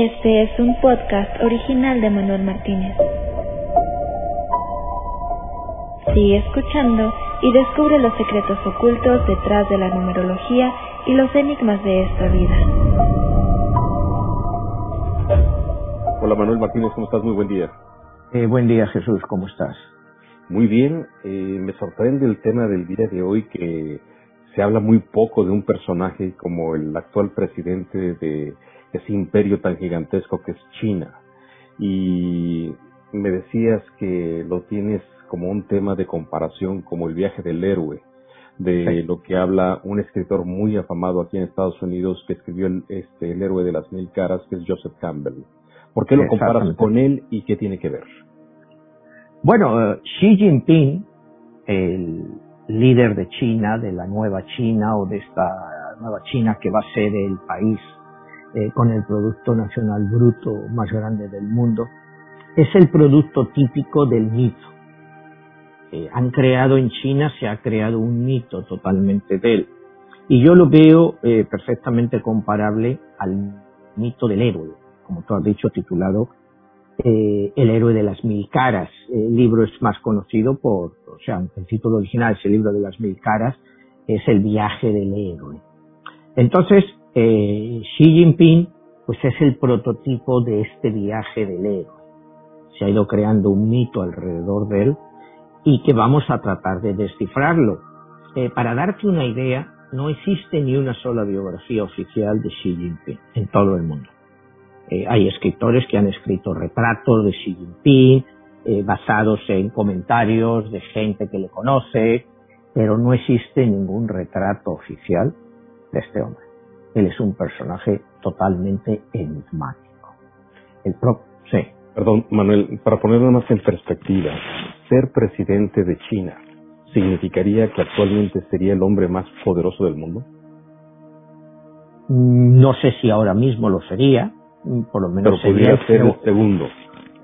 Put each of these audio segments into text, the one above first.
Este es un podcast original de Manuel Martínez. Sigue escuchando y descubre los secretos ocultos detrás de la numerología y los enigmas de esta vida. Hola Manuel Martínez, ¿cómo estás? Muy buen día. Eh, buen día Jesús, ¿cómo estás? Muy bien, eh, me sorprende el tema del día de hoy que se habla muy poco de un personaje como el actual presidente de ese imperio tan gigantesco que es China. Y me decías que lo tienes como un tema de comparación como el viaje del héroe, de lo que habla un escritor muy afamado aquí en Estados Unidos que escribió el, este, el héroe de las mil caras, que es Joseph Campbell. ¿Por qué lo comparas con él y qué tiene que ver? Bueno, eh, Xi Jinping, el líder de China, de la nueva China o de esta nueva China que va a ser el país eh, con el Producto Nacional Bruto más grande del mundo, es el producto típico del mito. Eh, han creado en China, se ha creado un mito totalmente de él. Y yo lo veo eh, perfectamente comparable al mito del héroe, como tú has dicho, titulado eh, El héroe de las mil caras. El libro es más conocido por, o sea, el título original es el libro de las mil caras, es el viaje del héroe. Entonces, eh, Xi Jinping, pues es el prototipo de este viaje del héroe. Se ha ido creando un mito alrededor de él y que vamos a tratar de descifrarlo. Eh, para darte una idea, no existe ni una sola biografía oficial de Xi Jinping en todo el mundo. Eh, hay escritores que han escrito retratos de Xi Jinping eh, basados en comentarios de gente que le conoce, pero no existe ningún retrato oficial de este hombre. Él es un personaje totalmente enigmático. El pro sí. Perdón, Manuel, para ponerlo más en perspectiva, ser presidente de China significaría que actualmente sería el hombre más poderoso del mundo? No sé si ahora mismo lo sería, por lo menos Pero podría ser el segundo.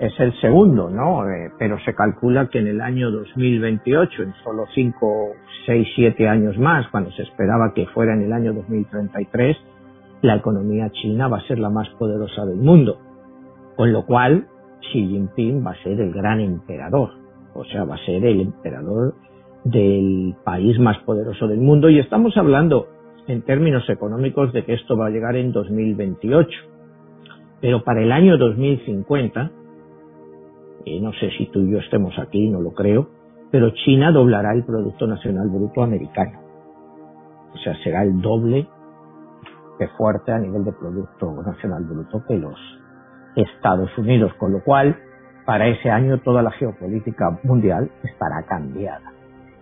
Es el segundo, ¿no? Eh, pero se calcula que en el año 2028, en solo 5, 6, 7 años más, cuando se esperaba que fuera en el año 2033, la economía china va a ser la más poderosa del mundo. Con lo cual, Xi Jinping va a ser el gran emperador. O sea, va a ser el emperador del país más poderoso del mundo. Y estamos hablando en términos económicos de que esto va a llegar en 2028 pero para el año 2050, y no sé si tú y yo estemos aquí, no lo creo, pero China doblará el Producto Nacional Bruto americano. O sea, será el doble de fuerte a nivel de Producto Nacional Bruto que los Estados Unidos, con lo cual, para ese año toda la geopolítica mundial estará cambiada.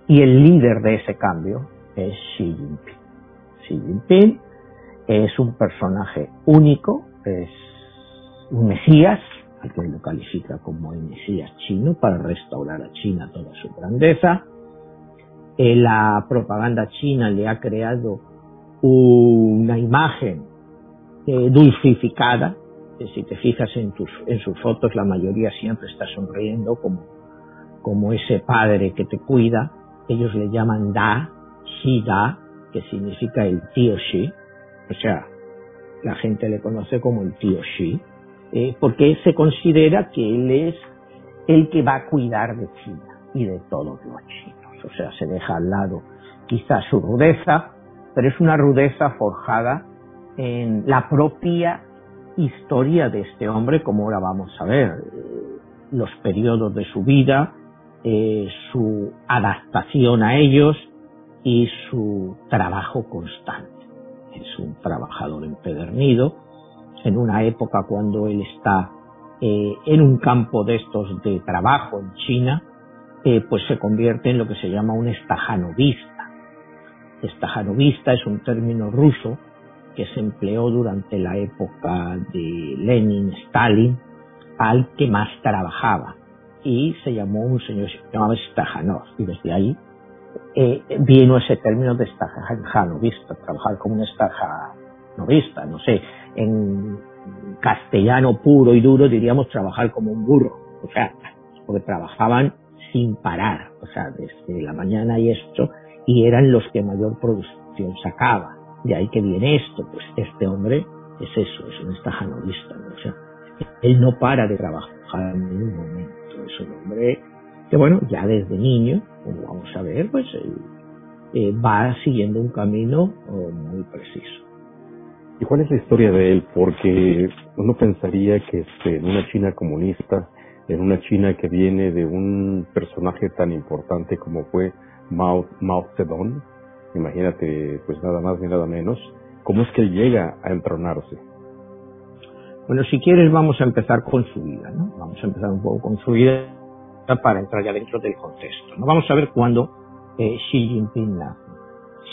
Y el líder de ese cambio es Xi Jinping. Xi Jinping es un personaje único, es un Mesías, al que lo califica como el Mesías chino para restaurar a China toda su grandeza. Eh, la propaganda china le ha creado una imagen eh, dulcificada. que si te fijas en, tus, en sus fotos, la mayoría siempre está sonriendo como, como ese padre que te cuida. Ellos le llaman Da, Xi Da, que significa el tío Xi. O sea, la gente le conoce como el tío Xi eh, porque se considera que él es el que va a cuidar de China y de todos los chinos. O sea, se deja al lado quizás su rudeza, pero es una rudeza forjada en la propia historia de este hombre, como ahora vamos a ver, eh, los periodos de su vida, eh, su adaptación a ellos y su trabajo constante. Es un trabajador empedernido, en una época cuando él está eh, en un campo de estos de trabajo en China, eh, pues se convierte en lo que se llama un estajanovista. Estajanovista es un término ruso que se empleó durante la época de Lenin, Stalin, al que más trabajaba. Y se llamó un señor, se llamaba Stajanov, y desde ahí eh, vino ese término de estajanovista, trabajar como un estajanovista, no sé, en castellano puro y duro diríamos trabajar como un burro, o sea, porque trabajaban sin parar, o sea, desde la mañana y esto, y eran los que mayor producción sacaba. De ahí que viene esto, pues este hombre es eso, es un estajanolista, ¿no? O sea, él no para de trabajar en ningún momento. Es un hombre que, bueno, ya desde niño, como vamos a ver, pues eh, va siguiendo un camino oh, muy preciso. ¿Y cuál es la historia de él? Porque uno pensaría que este, en una China comunista, en una China que viene de un personaje tan importante como fue Mao, Mao Zedong, imagínate, pues nada más ni nada menos, ¿cómo es que llega a entronarse? Bueno, si quieres vamos a empezar con su vida, ¿no? Vamos a empezar un poco con su vida para entrar ya dentro del contexto. ¿no? Vamos a ver cuándo eh, Xi Jinping nace.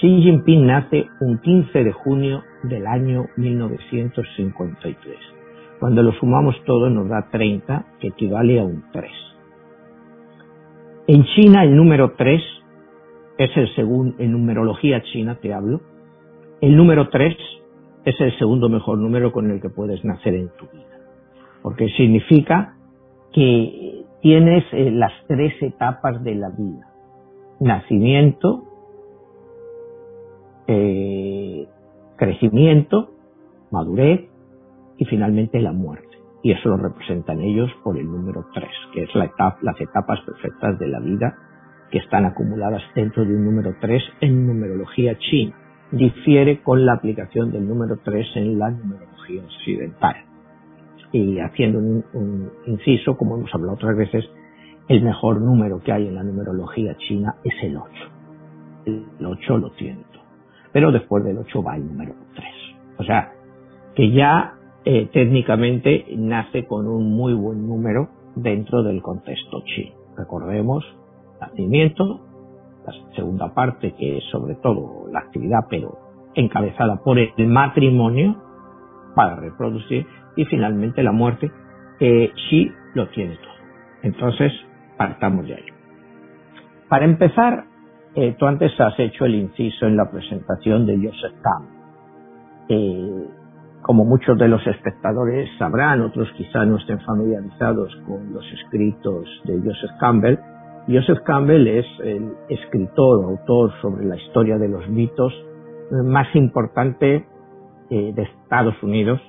Xi Jinping nace un 15 de junio del año 1953. Cuando lo sumamos todo nos da 30, que equivale a un 3. En China el número 3 es el segundo, en numerología china te hablo, el número 3 es el segundo mejor número con el que puedes nacer en tu vida. Porque significa que tienes eh, las tres etapas de la vida. Nacimiento, eh, crecimiento, madurez y finalmente la muerte. Y eso lo representan ellos por el número 3, que es la etapa, las etapas perfectas de la vida que están acumuladas dentro de un número 3 en numerología china. Difiere con la aplicación del número 3 en la numerología occidental. Y haciendo un, inciso, como hemos hablado otras veces, el mejor número que hay en la numerología china es el 8. El 8 lo tiene. Pero después del 8 va el número 3. O sea, que ya eh, técnicamente nace con un muy buen número dentro del contexto chino. Recordemos nacimiento, la segunda parte que es sobre todo la actividad pero encabezada por el matrimonio para reproducir y finalmente la muerte, eh, sí lo tiene todo. Entonces, partamos de ahí. Para empezar, eh, tú antes has hecho el inciso en la presentación de Joseph Campbell. Eh, como muchos de los espectadores sabrán, otros quizá no estén familiarizados con los escritos de Joseph Campbell, Joseph Campbell es el escritor autor sobre la historia de los mitos más importante eh, de Estados Unidos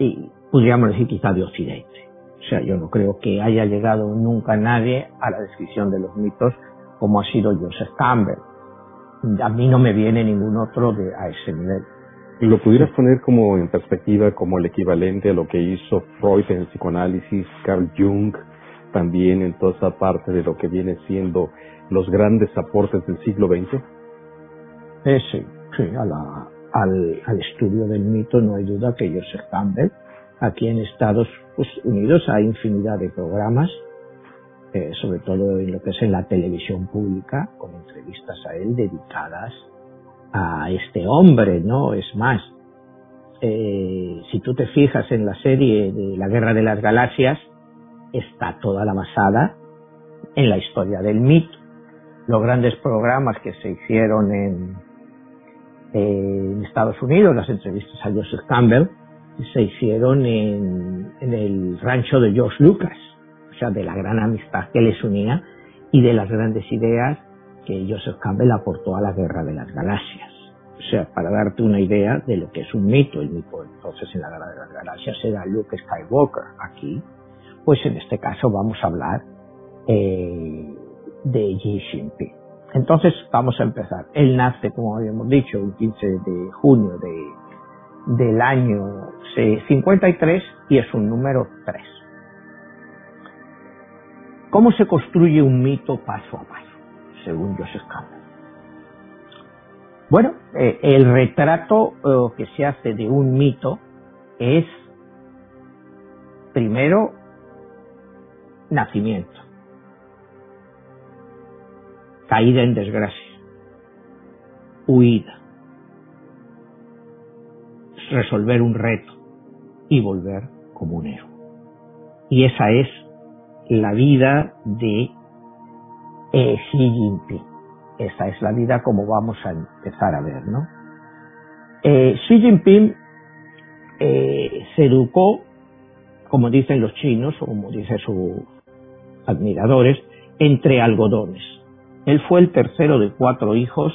y podríamos decir quizá de Occidente. O sea, yo no creo que haya llegado nunca nadie a la descripción de los mitos como ha sido Joseph Campbell. A mí no me viene ningún otro de, a ese nivel. ¿Y lo pudieras poner como en perspectiva como el equivalente a lo que hizo Freud en el psicoanálisis, Carl Jung, también en toda esa parte de lo que viene siendo los grandes aportes del siglo XX? Eh, sí, sí, al, estudio del mito no hay duda que Joseph Campbell, aquí en Estados Unidos hay infinidad de programas, sobre todo en lo que es en la televisión pública, con entrevistas a él dedicadas a este hombre, ¿no? Es más, eh, si tú te fijas en la serie de La Guerra de las Galaxias, está toda la basada en la historia del mito. Los grandes programas que se hicieron en, Estados Unidos, las entrevistas a Joseph Campbell, se hicieron en el rancho de George Lucas, sea, de la gran amistad que les unía y de las grandes ideas que Joseph Campbell aportó a la guerra de las galaxias. O sea, para darte una idea de lo que es un mito, el mito entonces en la guerra de las galaxias era Luke Skywalker. Aquí pues en este caso vamos a hablar eh, de Xi Jinping. Entonces vamos a empezar. Él nace, como habíamos dicho, el 15 de junio de, del año 53 y es un número 3. ¿Cómo se construye un mito paso a paso, según Joseph Campbell? Bueno, eh, el retrato eh, que se hace de un mito es primero nacimiento, caída en desgracia, huida, resolver un reto y volver como un héroe. Y esa es la vida de eh, Xi Jinping. Esa es la vida como vamos a empezar a ver, ¿no? Eh, Xi Jinping eh, se educó, como dicen los chinos, o como dice su, admiradores entre algodones. Él fue el tercero de cuatro hijos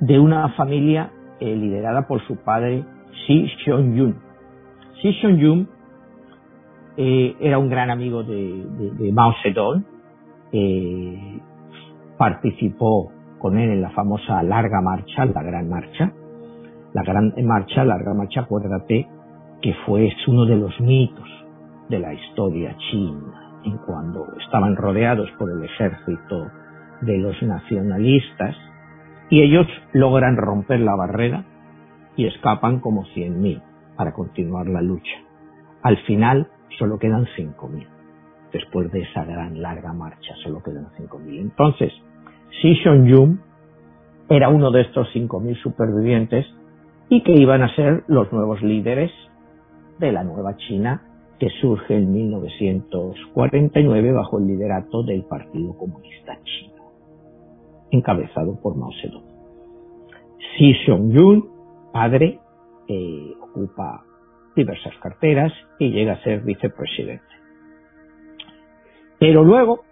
de una familia liderada por su padre Xi Xiong-yun. Xi Xiong-yun eh, era un gran amigo de, Mao Zedong, eh, participó con él en la famosa larga marcha, la gran marcha. La gran marcha, larga marcha, acuérdate que fue uno de los mitos de la historia china, en cuando estaban rodeados por el ejército de los nacionalistas y ellos logran romper la barrera y escapan como 100.000 para continuar la lucha. Al final solo quedan 5.000. Después de esa gran larga marcha, solo quedan 5.000. Entonces, Xi Xiong-yun era uno de estos 5.000 supervivientes y que iban a ser los nuevos líderes de la nueva China que surge en 1949 bajo el liderato del Partido Comunista Chino, encabezado por Mao Zedong. Xi Xiong-yun, padre, eh, ocupa diversas carteras y llega a ser vicepresidente. Pero luego,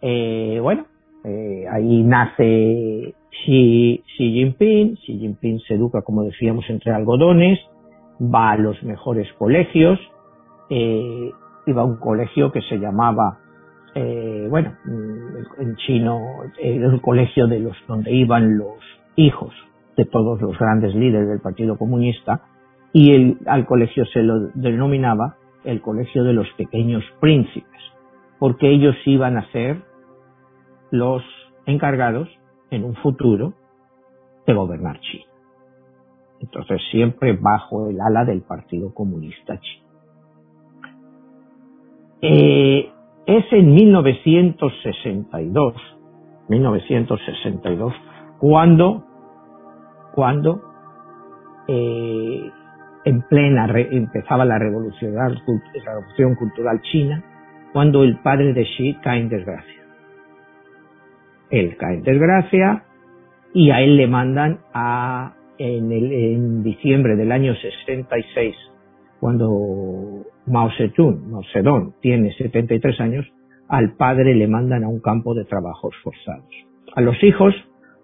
eh, bueno, eh, ahí nace Xi, Jinping, Xi Jinping se educa, como decíamos, entre algodones, va a los mejores colegios, eh, iba a un colegio que se llamaba, bueno, en chino, el colegio de los donde iban los hijos de todos los grandes líderes del Partido Comunista, y el, al colegio se lo denominaba el colegio de los pequeños príncipes, porque ellos iban a ser los encargados en un futuro de gobernar China. Entonces siempre bajo el ala del Partido Comunista Chino. Eh, es en 1962, 1962, cuando, cuando eh, en plena empezaba la revolución, la revolución cultural china, cuando el padre de Xi cae en desgracia. Él cae en desgracia y a él le mandan a, en, diciembre del año 66, cuando Mao Zedong, Mao Zedong tiene 73 años, al padre le mandan a un campo de trabajos forzados. A los hijos,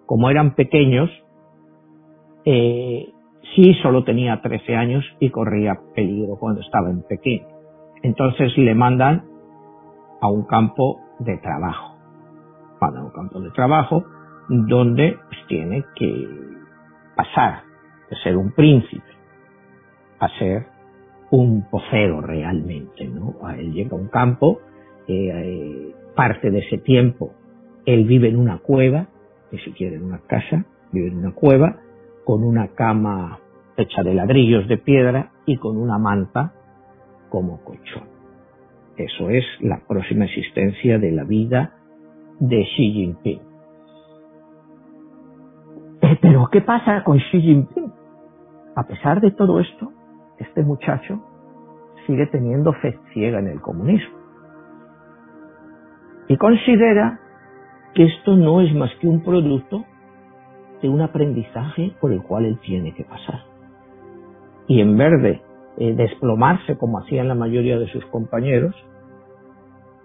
como eran pequeños, eh, sí solo tenía 13 años y corría peligro cuando estaba en Pekín. Entonces le mandan a un campo de trabajo. a un campo de trabajo donde pues, tiene que pasar de ser un príncipe a ser un pocero realmente, ¿no? Él llega a un campo, eh, eh, parte de ese tiempo él vive en una cueva, ni siquiera en una casa, vive en una cueva, con una cama hecha de ladrillos de piedra y con una manta como colchón. Eso es la próxima existencia de la vida de Xi Jinping. Pero ¿qué pasa con Xi Jinping? A pesar de todo esto, este muchacho sigue teniendo fe ciega en el comunismo. Y considera que esto no es más que un producto de un aprendizaje por el cual él tiene que pasar. Y en vez de eh, desplomarse como hacían la mayoría de sus compañeros,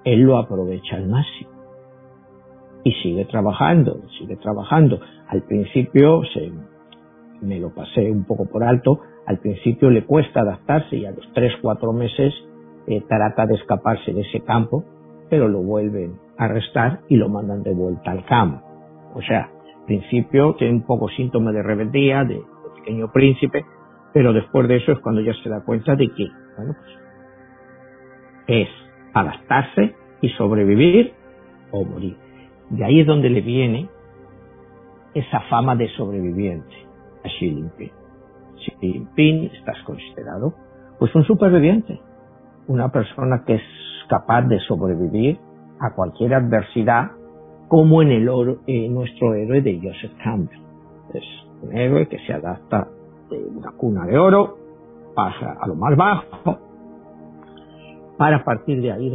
él lo aprovecha al máximo. Y sigue trabajando, sigue trabajando. Al principio se, me lo pasé un poco por alto, al principio le cuesta adaptarse y a los tres, cuatro meses eh, trata de escaparse de ese campo, pero lo vuelven a arrestar y lo mandan de vuelta al campo. O sea, principio tiene un poco síntoma de rebeldía, de, pequeño príncipe, pero después de eso es cuando ya se da cuenta de que, bueno, pues, es adaptarse y sobrevivir o morir. De ahí es donde le viene esa fama de sobreviviente a Xi Jinping. Xi Jinping estás considerado pues un superviviente, una persona que es capaz de sobrevivir a cualquier adversidad como en el oro, nuestro héroe de Joseph Campbell. Es un héroe que se adapta de una cuna de oro, pasa a lo más bajo, para partir de ahí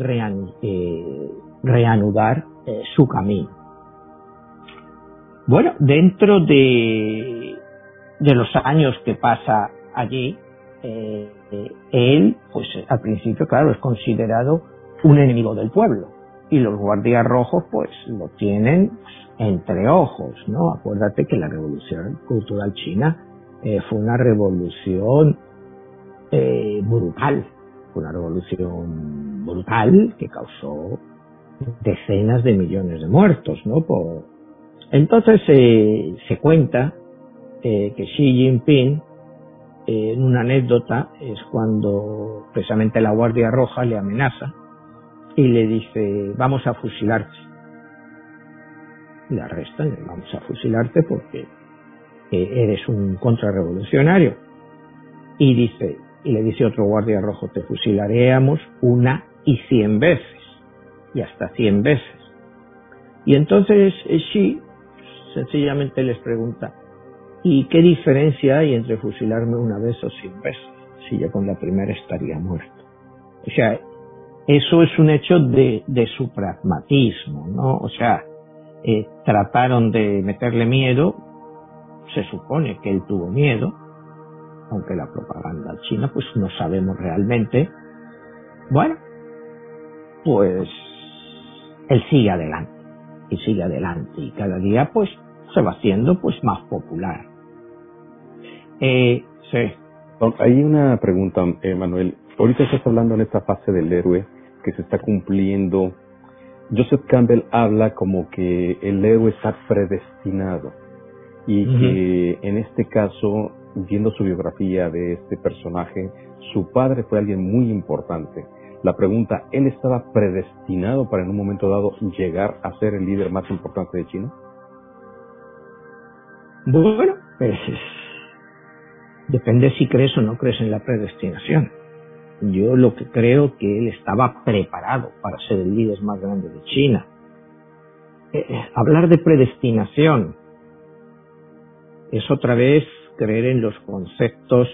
eh, reanudar eh, su camino. Bueno, dentro de, los años que pasa allí, eh, él, pues al principio, claro, es considerado un enemigo del pueblo y los guardias rojos pues lo tienen entre ojos, ¿no? Acuérdate que la revolución cultural china eh, fue una revolución eh, brutal, una revolución brutal que causó decenas de millones de muertos, ¿no? Por... Entonces eh, se cuenta eh, que Xi Jinping, eh, en una anécdota, es cuando precisamente la Guardia Roja le amenaza y le dice, vamos a fusilarte. Le arrestan, vamos a fusilarte porque eres un contrarrevolucionario. Y dice, y le dice otro guardia rojo, te fusilaríamos una y cien veces, y hasta cien veces. Y entonces Xi sencillamente les pregunta, ¿y qué diferencia hay entre fusilarme una vez o cien veces? Si yo con la primera estaría muerto. O sea, eso es un hecho de, de su pragmatismo, ¿no? O sea, eh, trataron de meterle miedo, se supone que él tuvo miedo, aunque la propaganda china pues no sabemos realmente. Bueno, pues él sigue adelante y sigue adelante y cada día pues se va haciendo pues más popular. Eh, sí. Hay una pregunta, eh, Manuel. Ahorita estás hablando en esta fase del héroe que se está cumpliendo. Joseph Campbell habla como que el héroe está predestinado y que en este caso viendo su biografía de este personaje, su padre fue alguien muy importante. La pregunta, ¿él estaba predestinado para en un momento dado llegar a ser el líder más importante de China? Bueno, pues depende si crees o no crees en la predestinación. Yo lo que creo que él estaba preparado para ser el líder más grande de China. Eh, eh, hablar de predestinación es otra vez creer en los conceptos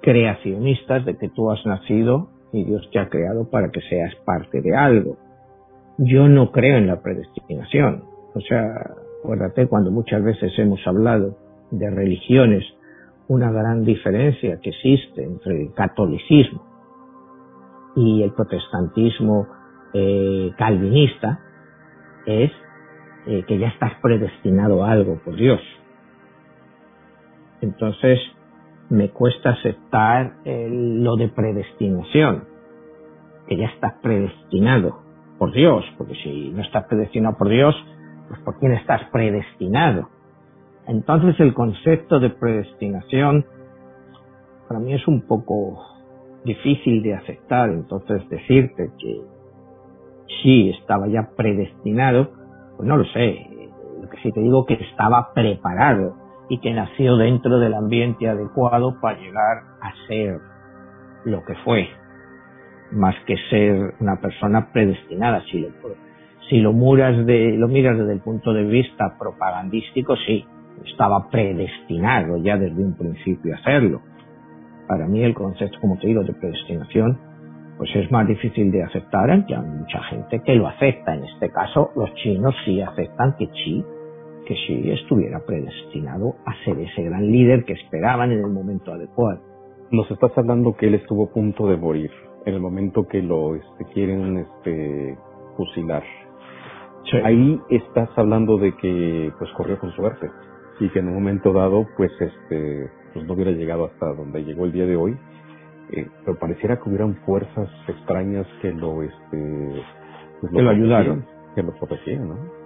creacionistas de que tú has nacido y Dios te ha creado para que seas parte de algo. Yo no creo en la predestinación. O sea, acuérdate cuando muchas veces hemos hablado de religiones, una gran diferencia que existe entre el catolicismo y el protestantismo eh, calvinista es eh, que ya estás predestinado a algo por Dios. Entonces, me cuesta aceptar lo de predestinación, que ya estás predestinado por Dios, porque si no estás predestinado por Dios, pues ¿por quién estás predestinado? Entonces el concepto de predestinación para mí es un poco difícil de aceptar, entonces decirte que sí estaba ya predestinado, pues no lo sé, lo que sí te digo que estaba preparado, y que nació dentro del ambiente adecuado para llegar a ser lo que fue, más que ser una persona predestinada. Si lo, si lo, miras, de, lo miras desde el punto de vista propagandístico, sí, estaba predestinado ya desde un principio a hacerlo. Para mí el concepto, como te digo, de predestinación, pues es más difícil de aceptar, aunque hay mucha gente que lo acepta. En este caso, los chinos sí aceptan que sí que si estuviera predestinado a ser ese gran líder que esperaban en el momento adecuado. Nos estás hablando que él estuvo a punto de morir en el momento que lo este, quieren este, fusilar. Ahí estás hablando de que pues corrió con suerte y que en un momento dado pues este pues no hubiera llegado hasta donde llegó el día de hoy. Eh, pero pareciera que hubieran fuerzas extrañas que lo este pues, que lo ayudaron, que lo protegían, ¿no?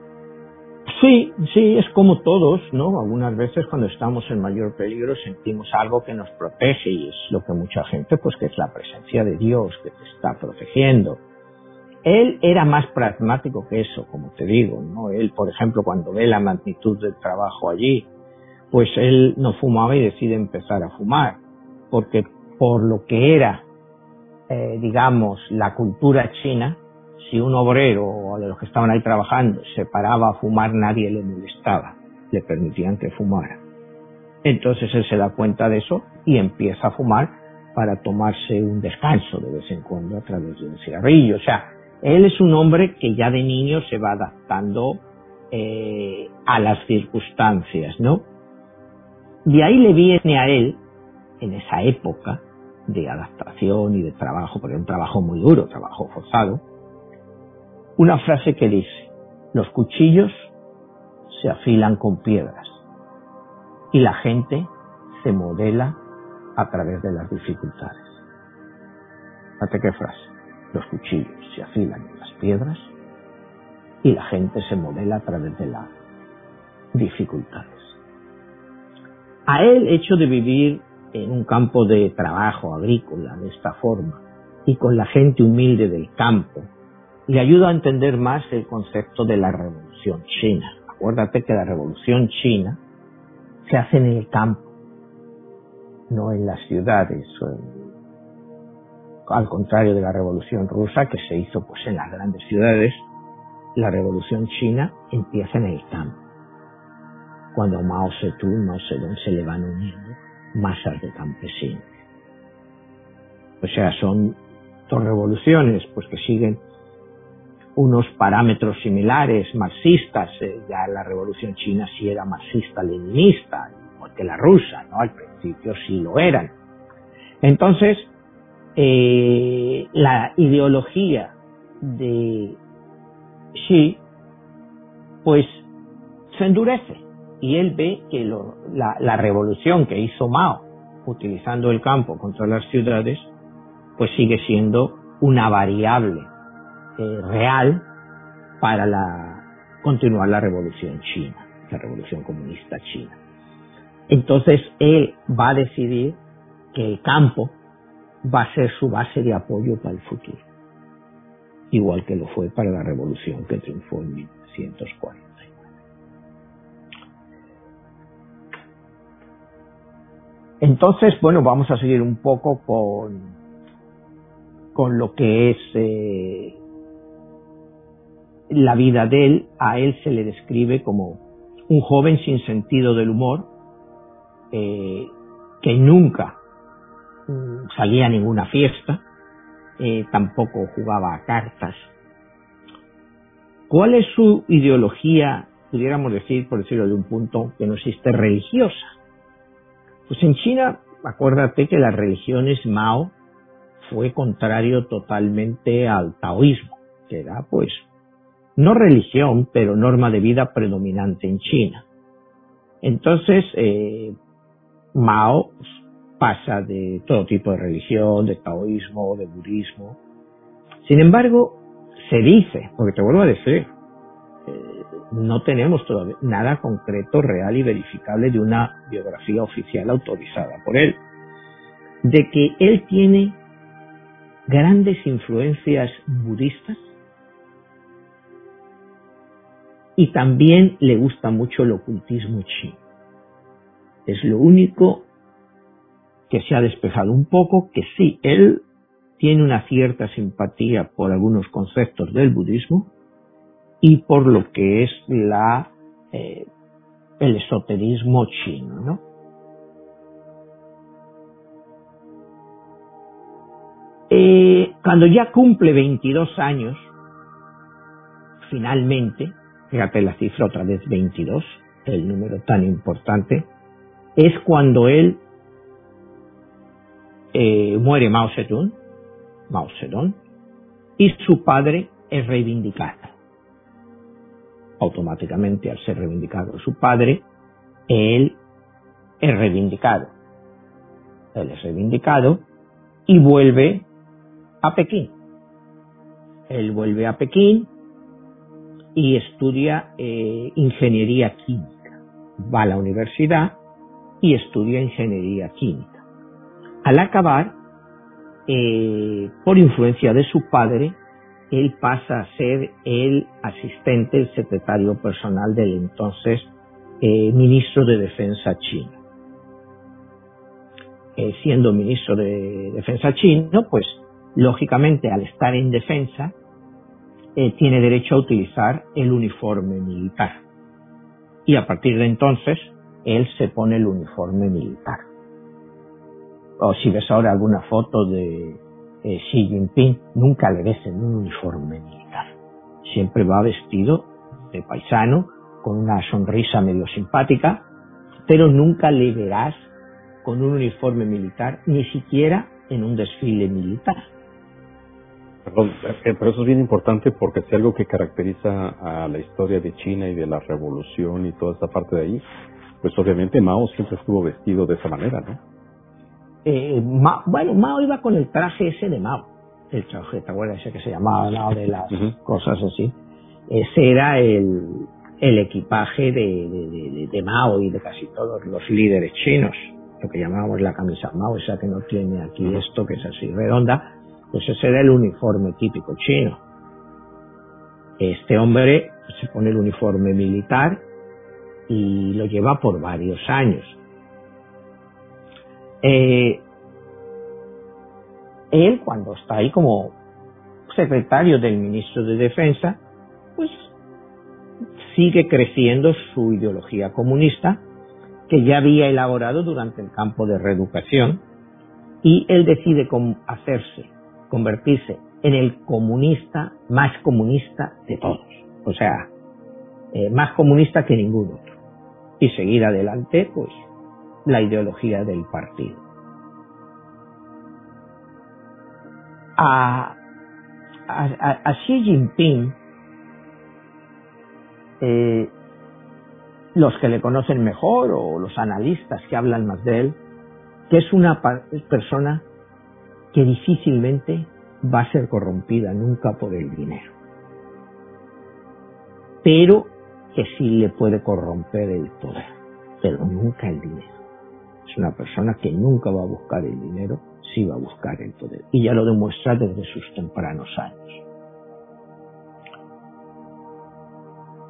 Sí, sí, es como todos, ¿no? Algunas veces cuando estamos en mayor peligro sentimos algo que nos protege y es lo que mucha gente, pues que es la presencia de Dios que te está protegiendo. Él era más pragmático que eso, como te digo, ¿no? Él, por ejemplo, cuando ve la magnitud del trabajo allí, pues él no fumaba y decide empezar a fumar, porque por lo que era, eh, digamos, la cultura china, si un obrero o de los que estaban ahí trabajando se paraba a fumar, nadie le molestaba, le permitían que fumara. Entonces él se da cuenta de eso y empieza a fumar para tomarse un descanso de vez en cuando a través de un cigarrillo. O sea, él es un hombre que ya de niño se va adaptando eh, a las circunstancias, ¿no? De ahí le viene a él, en esa época de adaptación y de trabajo, porque era un trabajo muy duro, trabajo forzado, una frase que dice, los cuchillos se afilan con piedras y la gente se modela a través de las dificultades. Fíjate qué frase. Los cuchillos se afilan en las piedras y la gente se modela a través de las dificultades. A él, hecho de vivir en un campo de trabajo agrícola de esta forma y con la gente humilde del campo, le ayuda a entender más el concepto de la revolución china. Acuérdate que la revolución china se hace en el campo, no en las ciudades, al contrario de la revolución rusa que se hizo pues en las grandes ciudades, la revolución china empieza en el campo. Cuando Mao Zedong, Mao Zedong se le van uniendo masas de campesinos. O sea, son dos revoluciones pues que siguen unos parámetros similares marxistas. Eh, ya la revolución china sí era marxista-leninista, igual que la rusa, ¿no? Al principio sí lo eran. Entonces, eh, la ideología de Xi, pues se endurece y él ve que la, revolución que hizo Mao utilizando el campo contra las ciudades, pues sigue siendo una variable eh, real para la, continuar la revolución china, la revolución comunista china. Entonces él va a decidir que el campo va a ser su base de apoyo para el futuro, igual que lo fue para la revolución que triunfó en 1940. Entonces, bueno, vamos a seguir un poco con, con lo que es eh, la vida de él. A él se le describe como un joven sin sentido del humor, eh, que nunca salía a ninguna fiesta, eh, tampoco jugaba a cartas. ¿Cuál es su ideología, pudiéramos decir, por decirlo de un punto, que no existe religiosa? Pues en China, acuérdate que las religiones Mao fue contrario totalmente al taoísmo, que era pues no religión, pero norma de vida predominante en China. Entonces, eh, Mao pasa de todo tipo de religión, de taoísmo, de budismo. Sin embargo, se dice, porque te vuelvo a decir, no tenemos todavía nada concreto, real y verificable de una biografía oficial autorizada por él, de que él tiene grandes influencias budistas y también le gusta mucho el ocultismo chino. Es lo único que se ha despejado un poco, que sí, él tiene una cierta simpatía por algunos conceptos del budismo, y por lo que es la eh, el esoterismo chino, ¿no? Eh, cuando ya cumple 22 años, finalmente, fíjate la cifra otra vez 22, el número tan importante, es cuando él eh, muere Mao Zedong, Mao Zedong, y su padre es reivindicado automáticamente al ser reivindicado su padre, él es reivindicado. Él es reivindicado y vuelve a Pekín. Él vuelve a Pekín y estudia eh, ingeniería química. Va a la universidad y estudia ingeniería química. Al acabar, eh, por influencia de su padre, él pasa a ser el asistente, el secretario personal del entonces eh, ministro de Defensa chino. Eh, siendo ministro de Defensa chino, pues lógicamente al estar en defensa, tiene derecho a utilizar el uniforme militar. Y a partir de entonces, él se pone el uniforme militar. O si ves ahora alguna foto de, eh, Xi Jinping nunca le ves en un uniforme militar. Siempre va vestido de paisano, con una sonrisa medio simpática, pero nunca le verás con un uniforme militar, ni siquiera en un desfile militar. Perdón, pero eso es bien importante porque si algo que caracteriza a la historia de China y de la revolución y toda esta parte de ahí, Pues obviamente Mao siempre estuvo vestido de esa manera, ¿no? Eh, bueno, Mao iba con el traje ese de Mao, el traje, ¿te acuerdas? Ese que se llamaba Mao de las cosas así. Ese era el, el equipaje de, de, Mao y de casi todos los líderes chinos, lo que llamábamos la camisa Mao, esa que no tiene aquí esto, que es así redonda, pues ese era el uniforme típico chino. Este hombre se pone el uniforme militar y lo lleva por varios años. Eh, él, cuando está ahí como secretario del ministro de Defensa, pues sigue creciendo su ideología comunista que ya había elaborado durante el campo de reeducación y él decide hacerse, convertirse en el comunista más comunista de todos, o sea, eh, más comunista que ningún otro, y seguir adelante, pues, la ideología del partido. A, Xi Jinping eh, los que le conocen mejor o los analistas que hablan más de él, que es una persona que difícilmente va a ser corrompida nunca por el dinero, pero que sí le puede corromper el poder, pero nunca el dinero. Es una persona que nunca va a buscar el dinero, sí va a buscar el poder, y ya lo demuestra desde sus tempranos años.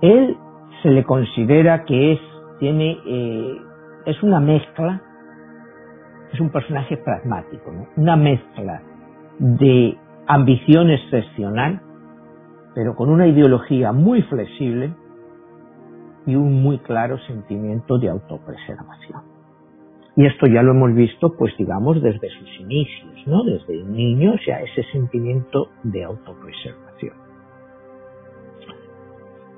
Él se le considera que es, tiene, eh, es una mezcla, es un personaje pragmático, una mezcla de ambición excepcional, pero con una ideología muy flexible y un muy claro sentimiento de autopreservación. Y esto ya lo hemos visto, pues digamos, desde sus inicios, ¿no? Desde niños ya ese sentimiento de autopreservación.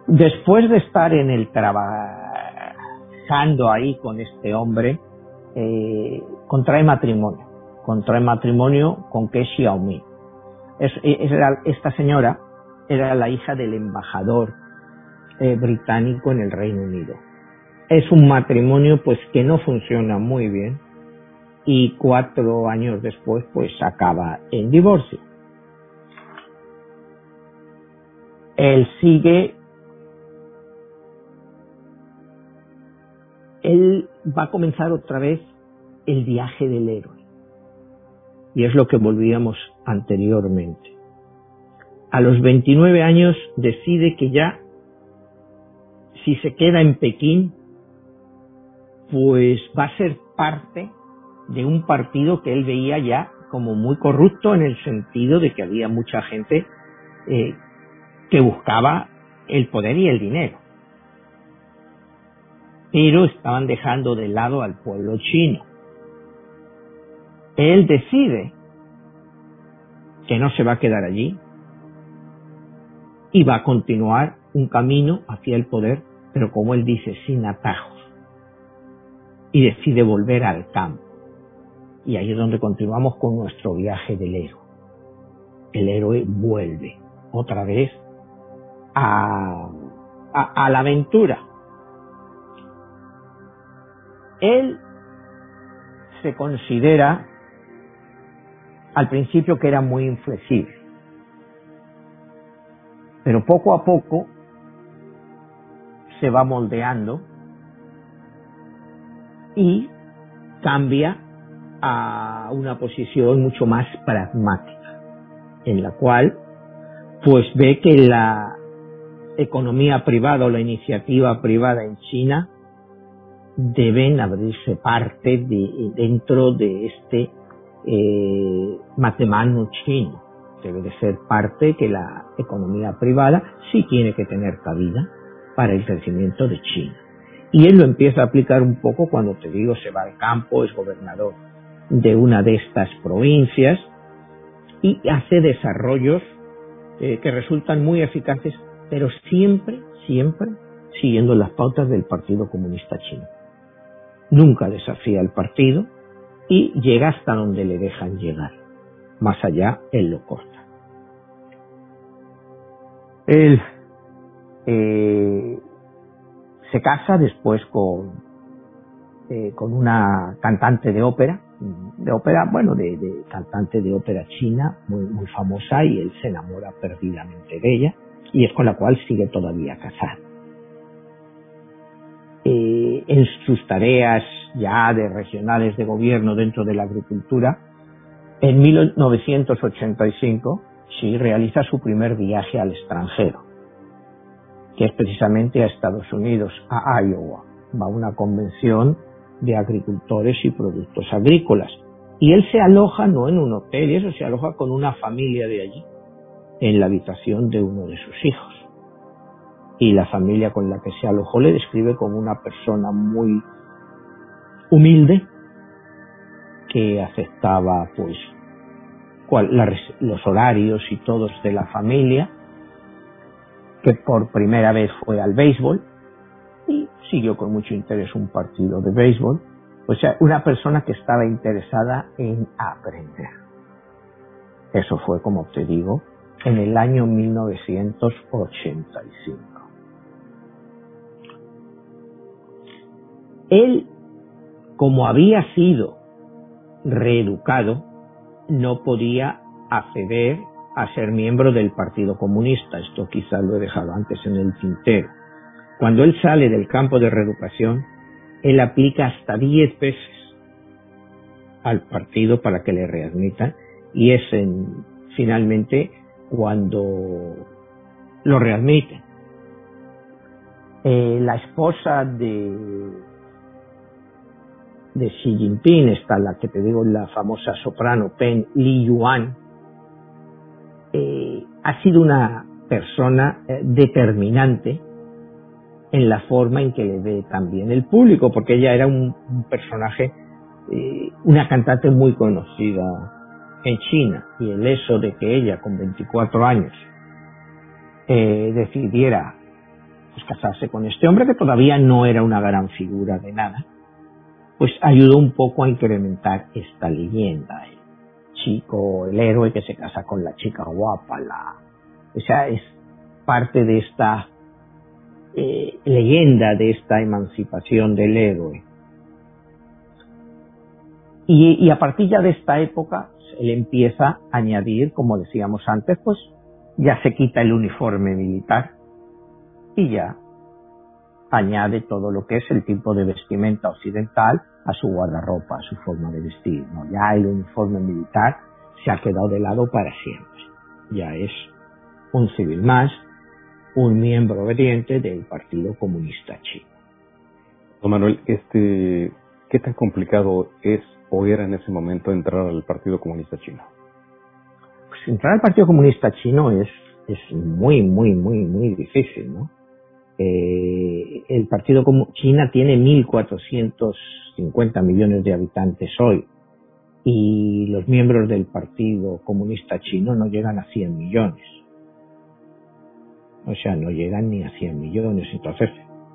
Después de estar en el trabajando ahí con este hombre, eh, contrae matrimonio. Contrae matrimonio con Ke Xiaomi. Es, esta señora era la hija del embajador eh, británico en el Reino Unido. Es un matrimonio pues que no funciona muy bien y cuatro años después pues acaba en divorcio. Él sigue él va a comenzar otra vez el viaje del héroe. Y es lo que volvíamos anteriormente. A los 29 años decide que ya, si se queda en Pekín, pues va a ser parte de un partido que él veía ya como muy corrupto en el sentido de que había mucha gente eh, que buscaba el poder y el dinero pero estaban dejando de lado al pueblo chino. Él decide que no se va a quedar allí y va a continuar un camino hacia el poder, pero como él dice, sin atajos. Y decide volver al campo. Y ahí es donde continuamos con nuestro viaje del héroe. El héroe vuelve otra vez a, a la aventura él se considera al principio que era muy inflexible, pero poco a poco se va moldeando y cambia a una posición mucho más pragmática, en la cual pues ve que la economía privada o la iniciativa privada en China deben abrirse parte de, dentro de este eh, chino. Debe de ser parte que la economía privada sí tiene que tener cabida para el crecimiento de China. Y él lo empieza a aplicar un poco cuando te digo se va al campo, es gobernador de una de estas provincias y hace desarrollos eh, que resultan muy eficaces, pero siempre, siempre siguiendo las pautas del Partido Comunista Chino nunca desafía al partido y llega hasta donde le dejan llegar. Más allá, él lo corta. Él eh, se casa después con, eh, con una cantante de ópera, de ópera, bueno, de, cantante de ópera china, muy, muy famosa, y él se enamora perdidamente de ella, y es con la cual sigue todavía casado. Eh, en sus tareas ya de regionales de gobierno dentro de la agricultura, en 1985 Xi realiza su primer viaje al extranjero, que es precisamente a Estados Unidos, a Iowa. Va a una convención de agricultores y productos agrícolas. Y él se aloja no en un hotel, eso se aloja con una familia de allí, en la habitación de uno de sus hijos. Y la familia con la que se alojó le describe como una persona muy humilde, que aceptaba pues los horarios y todos de la familia, que por primera vez fue al béisbol, y siguió con mucho interés un partido de béisbol. O sea, una persona que estaba interesada en aprender. Eso fue, como te digo, en el año 1985. Él, como había sido reeducado, no podía acceder a ser miembro del Partido Comunista. Esto quizás lo he dejado antes en el tintero. Cuando él sale del campo de reeducación, él aplica hasta 10 veces al partido para que le readmitan y es en, finalmente cuando lo readmiten. Eh, la esposa de, de Xi Jinping, está la que te digo, la famosa soprano Pen Li Yuan, eh, ha sido una persona eh, determinante en la forma en que le ve también el público, porque ella era un, personaje, eh, una cantante muy conocida en China, y el eso de que ella con 24 años eh, decidiera pues, casarse con este hombre, que todavía no era una gran figura de nada, pues ayudó un poco a incrementar esta leyenda. Chico, el héroe que se casa con la chica guapa, la, o sea, es parte de esta eh, leyenda de esta emancipación del héroe. Y, a partir ya de esta época, él empieza a añadir, como decíamos antes, pues ya se quita el uniforme militar y ya añade todo lo que es el tipo de vestimenta occidental a su guardarropa, a su forma de vestir. ¿no? Ya el uniforme militar se ha quedado de lado para siempre. Ya es un civil más, un miembro obediente del Partido Comunista Chino. Don Manuel, este, ¿qué tan complicado es o era en ese momento entrar al Partido Comunista Chino? Pues entrar al Partido Comunista Chino es, es muy, muy, muy, muy difícil, ¿no? Eh, el Partido Comunista China tiene 1.450 millones de habitantes hoy y los miembros del Partido Comunista Chino no llegan a 100 millones. O sea, no llegan ni a 100 millones. Entonces,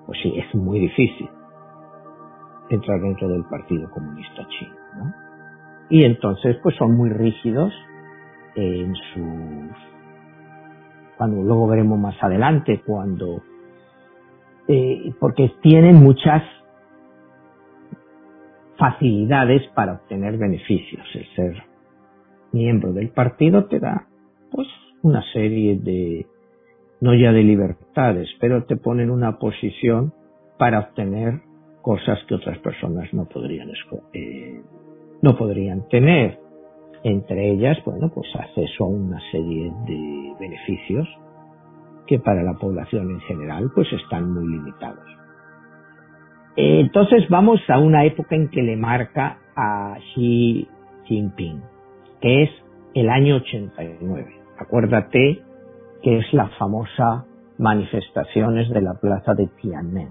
pues sí, es muy difícil entrar dentro del Partido Comunista Chino. ¿no? Y entonces, pues son muy rígidos en sus... Cuando luego veremos más adelante, cuando... Eh, porque tienen muchas facilidades para obtener beneficios. El ser miembro del partido te da, pues, una serie de no ya de libertades, pero te ponen una posición para obtener cosas que otras personas no podrían, eh, no podrían tener. Entre ellas, bueno, pues acceso a una serie de beneficios que para la población en general pues están muy limitados. Entonces vamos a una época en que le marca a Xi Jinping, que es el año 89. Acuérdate que es la famosa manifestaciones de la plaza de Tiananmen.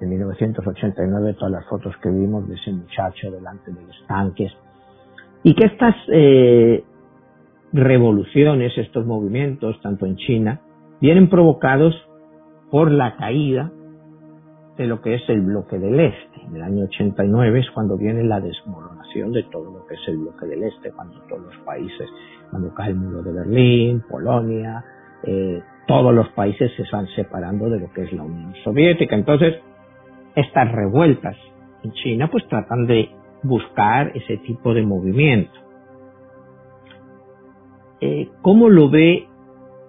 En 1989 todas las fotos que vimos de ese muchacho delante de los tanques y que estas eh, revoluciones, estos movimientos, tanto en China, vienen provocados por la caída de lo que es el bloque del Este. En el año 89 es cuando viene la desmoronación de todo lo que es el bloque del Este, cuando todos los países, cuando cae el muro de Berlín, Polonia, eh, todos los países se están separando de lo que es la Unión Soviética. Entonces, estas revueltas en China pues tratan de buscar ese tipo de movimiento. Eh, ¿Cómo lo ve?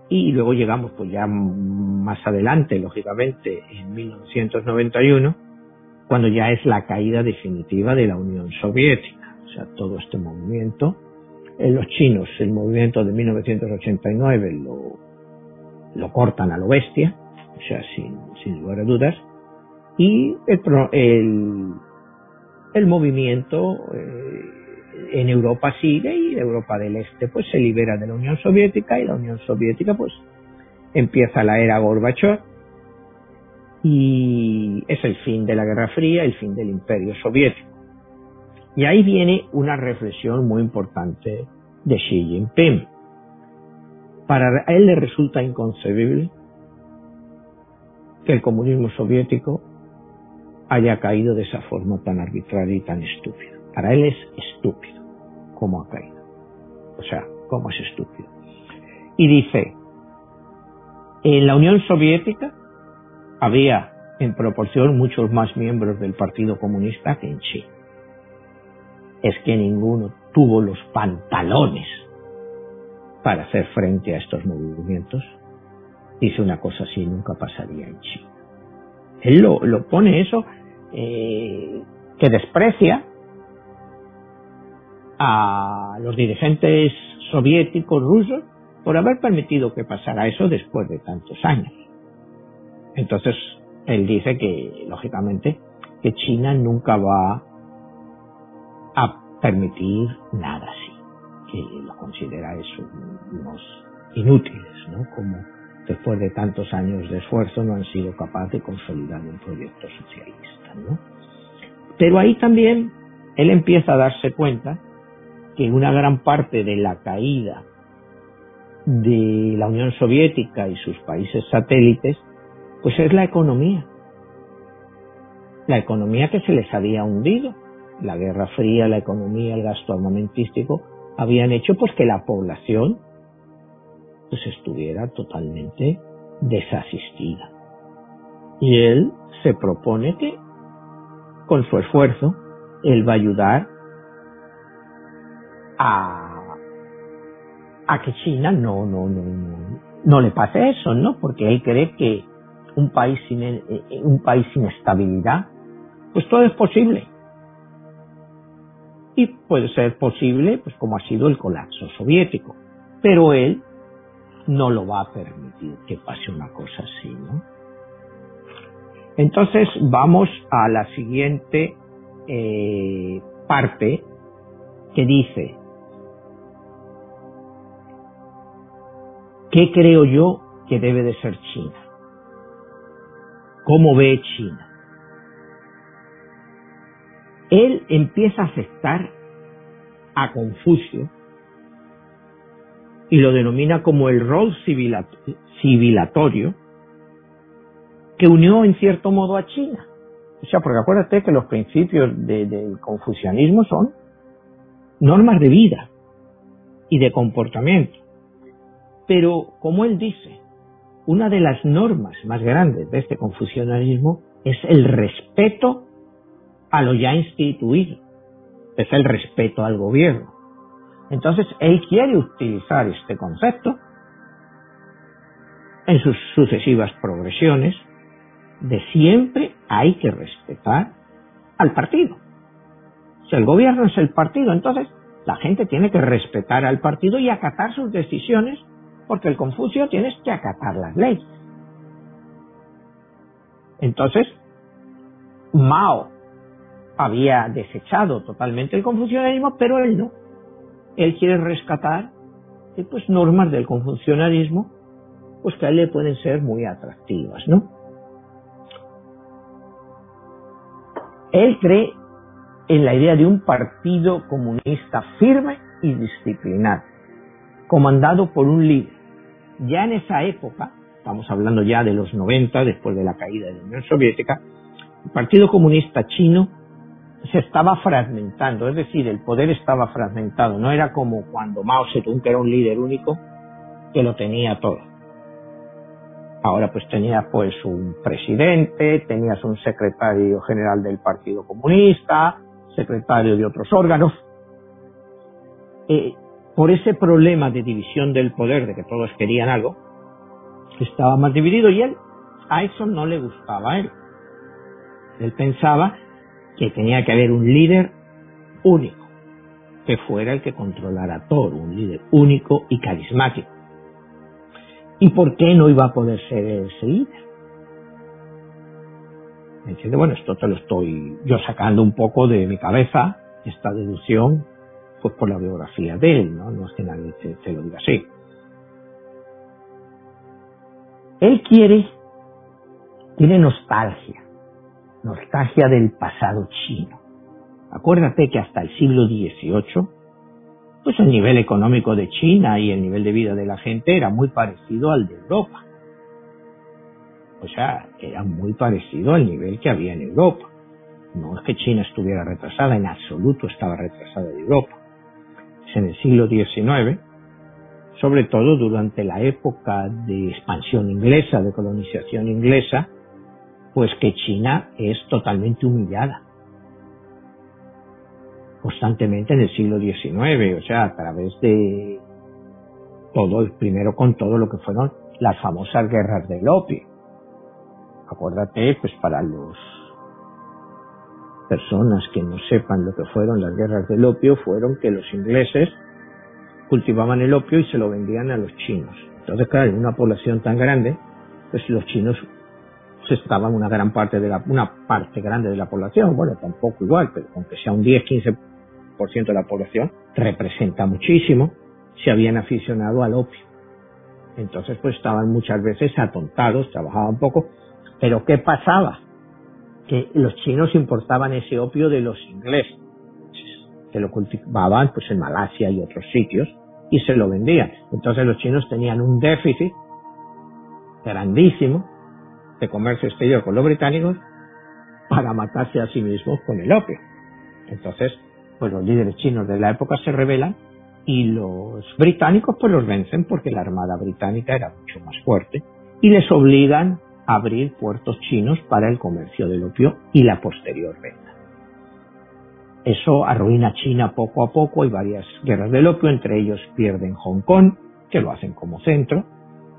Y luego llegamos pues ya más adelante, lógicamente, en 1991, cuando ya es la caída definitiva de la Unión Soviética. O sea, todo este movimiento. En los chinos, el movimiento de 1989 lo, lo cortan a lo bestia, o sea, sin, sin lugar a dudas. Y el, el, el movimiento eh, en Europa sigue y Europa del Este pues se libera de la Unión Soviética y la Unión Soviética pues empieza la era Gorbachev y es el fin de la Guerra Fría, el fin del Imperio Soviético. Y ahí viene una reflexión muy importante de Xi Jinping. Para él le resulta inconcebible que el comunismo soviético haya caído de esa forma tan arbitraria y tan estúpida. Para él es estúpido cómo ha caído. O sea, cómo es estúpido. Y dice, en la Unión Soviética había en proporción muchos más miembros del Partido Comunista que en China. Es que ninguno tuvo los pantalones para hacer frente a estos movimientos. Dice una cosa así, nunca pasaría en China. Él lo, pone eso eh, que desprecia a los dirigentes soviéticos rusos por haber permitido que pasara eso después de tantos años. Entonces, él dice que, lógicamente, que China nunca va a permitir nada así, que lo considera eso unos inútiles, ¿no? Como después de tantos años de esfuerzo no han sido capaces de consolidar un proyecto socialista, ¿no? Pero ahí también él empieza a darse cuenta que una gran parte de la caída de la Unión Soviética y sus países satélites, pues es la economía. La economía que se les había hundido. La Guerra Fría, la economía, el gasto armamentístico, habían hecho pues que la población pues estuviera totalmente desasistida. Y él se propone que con su esfuerzo él va a ayudar a, a que China no, no, no, no, no le pase eso, ¿no? Porque él cree que un país sin, eh, eh, un país sin estabilidad, pues todo es posible. Y puede ser posible, pues como ha sido el colapso soviético. Pero él no lo va a permitir que pase una cosa así, ¿no? Entonces vamos a la siguiente eh, parte que dice, ¿Qué creo yo que debe de ser China? ¿Cómo ve China? Él empieza a aceptar a Confucio y lo denomina como el rol civilatorio que unió en cierto modo a China. O sea, porque acuérdate que los principios del confucianismo son normas de vida y de comportamiento. Pero, como él dice, una de las normas más grandes de este confucianismo es el respeto a lo ya instituido, es el respeto al gobierno. Entonces, él quiere utilizar este concepto en sus sucesivas progresiones de siempre hay que respetar al partido. Si el gobierno es el partido, entonces la gente tiene que respetar al partido y acatar sus decisiones porque el Confucio tienes que acatar las leyes. Entonces, Mao había desechado totalmente el confucianismo, pero él no. Él quiere rescatar eh, pues normas del confucianismo pues que a él le pueden ser muy atractivas, ¿no? Él cree en la idea de un partido comunista firme y disciplinado, comandado por un líder ya en esa época, estamos hablando ya de los 90, después de la caída de la Unión Soviética, el Partido Comunista Chino se estaba fragmentando, es decir, el poder estaba fragmentado, no era como cuando Mao Zedong, era un líder único, que lo tenía todo. Ahora pues tenía pues un presidente, tenías un secretario general del Partido Comunista, secretario de otros órganos. Eh, por ese problema de división del poder, de que todos querían algo, estaba más dividido y él, a eso no le gustaba a él. Él pensaba que tenía que haber un líder único, que fuera el que controlara todo, un líder único y carismático. ¿Y por qué no iba a poder ser ese líder? ¿Me Bueno, esto te lo estoy yo sacando un poco de mi cabeza, esta deducción, pues por la biografía de él, ¿no? No es que nadie te lo diga así. Él quiere, tiene nostalgia, nostalgia del pasado chino. Acuérdate que hasta el siglo XVIII, pues el nivel económico de China y el nivel de vida de la gente era muy parecido al de Europa. O sea, era muy parecido al nivel que había en Europa. No es que China estuviera retrasada, en absoluto estaba retrasada de Europa. En el siglo XIX, sobre todo durante la época de expansión inglesa, de colonización inglesa, pues que China es totalmente humillada constantemente en el siglo XIX, o sea, a través de todo, primero con todo lo que fueron las famosas guerras del opio. Acuérdate, pues para los personas que no sepan lo que fueron las guerras del opio, fueron que los ingleses cultivaban el opio y se lo vendían a los chinos. Entonces, claro, en una población tan grande, pues los chinos estaban una gran parte de la, una parte grande de la población, bueno, tampoco igual, pero aunque sea un 10, 15 de la población, representa muchísimo, se habían aficionado al opio. Entonces pues estaban muchas veces atontados, trabajaban poco, pero ¿qué pasaba? Que los chinos importaban ese opio de los ingleses, que lo cultivaban pues en Malasia y otros sitios, y se lo vendían. Entonces los chinos tenían un déficit grandísimo de comercio exterior con los británicos para matarse a sí mismos con el opio. Entonces, pues los líderes chinos de la época se rebelan y los británicos pues los vencen porque la armada británica era mucho más fuerte y les obligan abrir puertos chinos para el comercio del opio y la posterior venta. Eso arruina China poco a poco, hay varias guerras del opio, entre ellos pierden Hong Kong, que lo hacen como centro,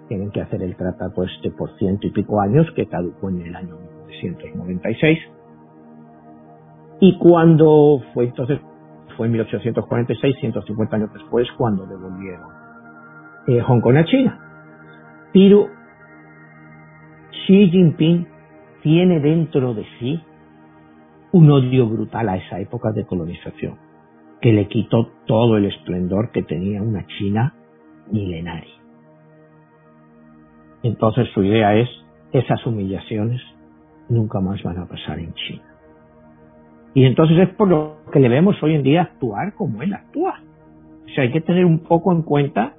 tienen que hacer el tratado este por ciento y pico años, que caducó en el año 1996, y cuando fue entonces, fue en 1846, 150 años después, cuando devolvieron eh, Hong Kong a China. Pero Xi Jinping tiene dentro de sí un odio brutal a esa época de colonización, que le quitó todo el esplendor que tenía una China milenaria. Entonces su idea es, esas humillaciones nunca más van a pasar en China. Y entonces es por lo que le vemos hoy en día actuar como él actúa. O sea, hay que tener un poco en cuenta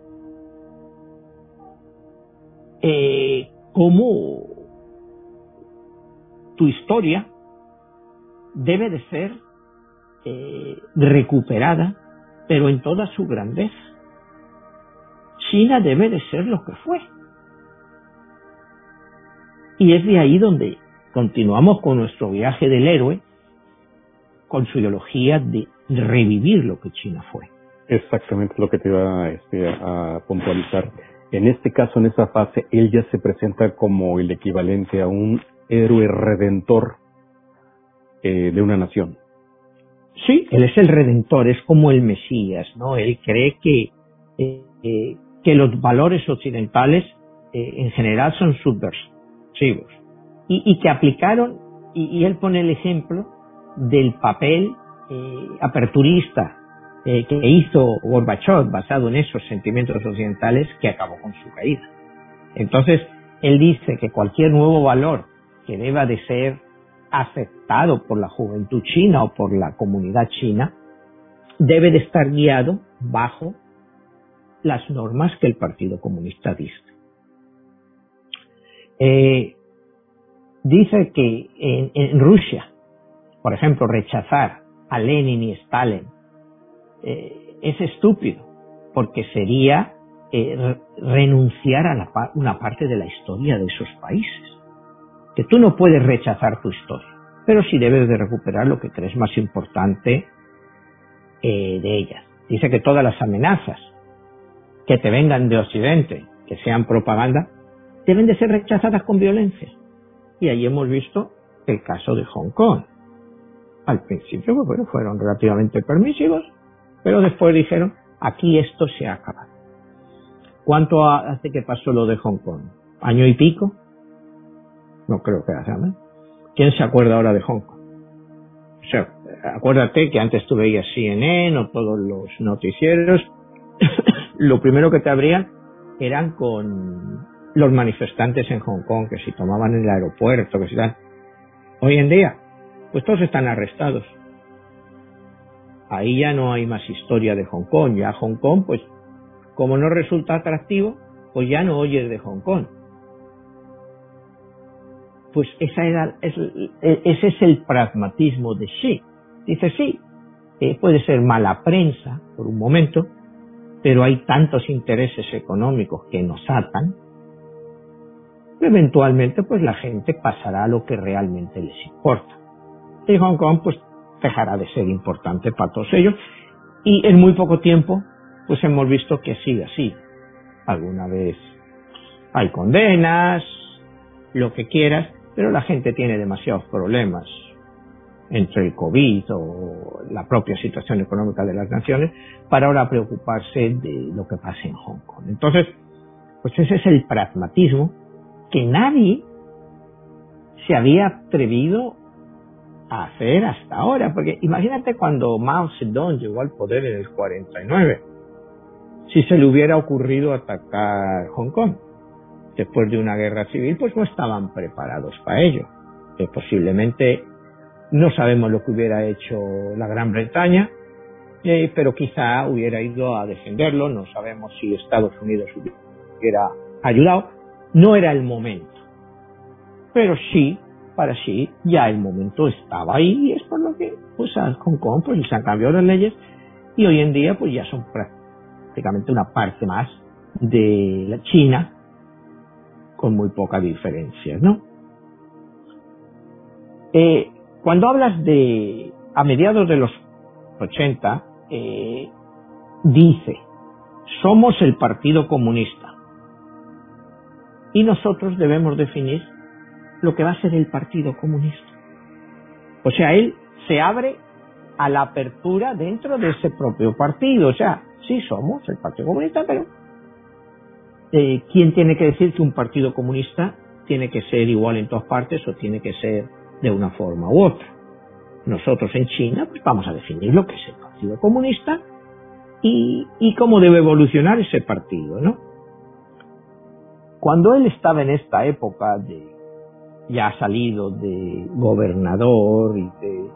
eh, cómo tu historia debe de ser eh, recuperada, pero en toda su grandeza. China debe de ser lo que fue. Y es de ahí donde continuamos con nuestro viaje del héroe, con su ideología de revivir lo que China fue. Exactamente lo que te iba este, a puntualizar. En este caso, en esa fase, él ya se presenta como el equivalente a un héroe redentor eh, de una nación. Sí, él es el redentor, es como el Mesías, ¿no? Él cree que, eh, eh, que los valores occidentales en general son subversivos y, y que aplicaron, y, y él pone el ejemplo del papel eh, aperturista eh, que hizo Gorbachev basado en esos sentimientos occidentales que acabó con su caída. Entonces, él dice que cualquier nuevo valor que deba de ser aceptado por la juventud china o por la comunidad china debe de estar guiado bajo las normas que el Partido Comunista dice. Eh, dice que en, en Rusia por ejemplo, rechazar a Lenin y Stalin eh, es estúpido, porque sería eh, renunciar a una parte de la historia de esos países. Que tú no puedes rechazar tu historia, pero sí debes de recuperar lo que crees más importante eh, de ellas. Dice que todas las amenazas que te vengan de Occidente, que sean propaganda, deben de ser rechazadas con violencia. Y ahí hemos visto el caso de Hong Kong. Al principio pues, fueron relativamente permisivos, pero después dijeron, aquí esto se acaba. ¿Cuánto hace que pasó lo de Hong Kong? ¿Año y pico? No creo que hace más. ¿Quién se acuerda ahora de Hong Kong? O sea, acuérdate que antes tú veías CNN o todos los noticieros, lo primero que te abrían eran con los manifestantes en Hong Kong, que si tomaban el aeropuerto, que si tal. Hoy en día, pues todos están arrestados. Ahí ya no hay más historia de Hong Kong. Ya Hong Kong, pues, como no resulta atractivo, pues ya no oyes de Hong Kong. Pues esa era, ese es el pragmatismo de Xi. Dice, sí, eh, puede ser mala prensa por un momento, pero hay tantos intereses económicos que nos atan, eventualmente pues la gente pasará a lo que realmente les importa. Y Hong Kong pues dejará de ser importante para todos ellos y en muy poco tiempo pues hemos visto que sigue así. Alguna vez hay condenas, lo que quieras, pero la gente tiene demasiados problemas entre el COVID o la propia situación económica de las naciones para ahora preocuparse de lo que pasa en Hong Kong. Entonces, pues ese es el pragmatismo que nadie se había atrevido a hacer hasta ahora, porque imagínate cuando Mao Zedong llegó al poder en el 49, si se le hubiera ocurrido atacar Hong Kong después de una guerra civil, pues no estaban preparados para ello. Que posiblemente no sabemos lo que hubiera hecho la Gran Bretaña, eh, pero quizá hubiera ido a defenderlo, no sabemos si Estados Unidos hubiera ayudado, no era el momento. Pero sí, para sí, ya el momento estaba ahí y es por lo que pues a Hong Kong pues se han cambiado las leyes y hoy en día pues ya son prácticamente una parte más de la China con muy poca diferencia, ¿no? Eh, cuando hablas de a mediados de los 80, eh, dice, somos el Partido Comunista y nosotros debemos definir lo que va a ser el Partido Comunista. O sea, él se abre a la apertura dentro de ese propio partido. O sea, sí somos el Partido Comunista, pero eh, ¿quién tiene que decir que un Partido Comunista tiene que ser igual en todas partes o tiene que ser de una forma u otra. Nosotros en China pues vamos a definir lo que es el Partido Comunista y, y cómo debe evolucionar ese partido, ¿no? Cuando él estaba en esta época de ya salido de gobernador y de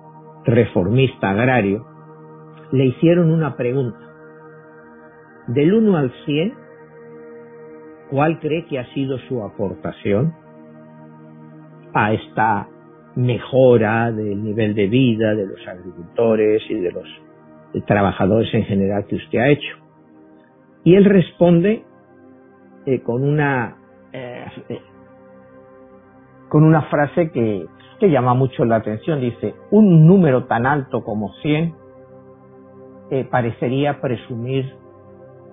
reformista agrario, le hicieron una pregunta. Del 1 al 100, ¿cuál cree que ha sido su aportación a esta mejora del nivel de vida de los agricultores y de los trabajadores en general que usted ha hecho. Y él responde eh, con una eh, con una frase que, llama mucho la atención. Dice, un número tan alto como 100 eh, parecería presumir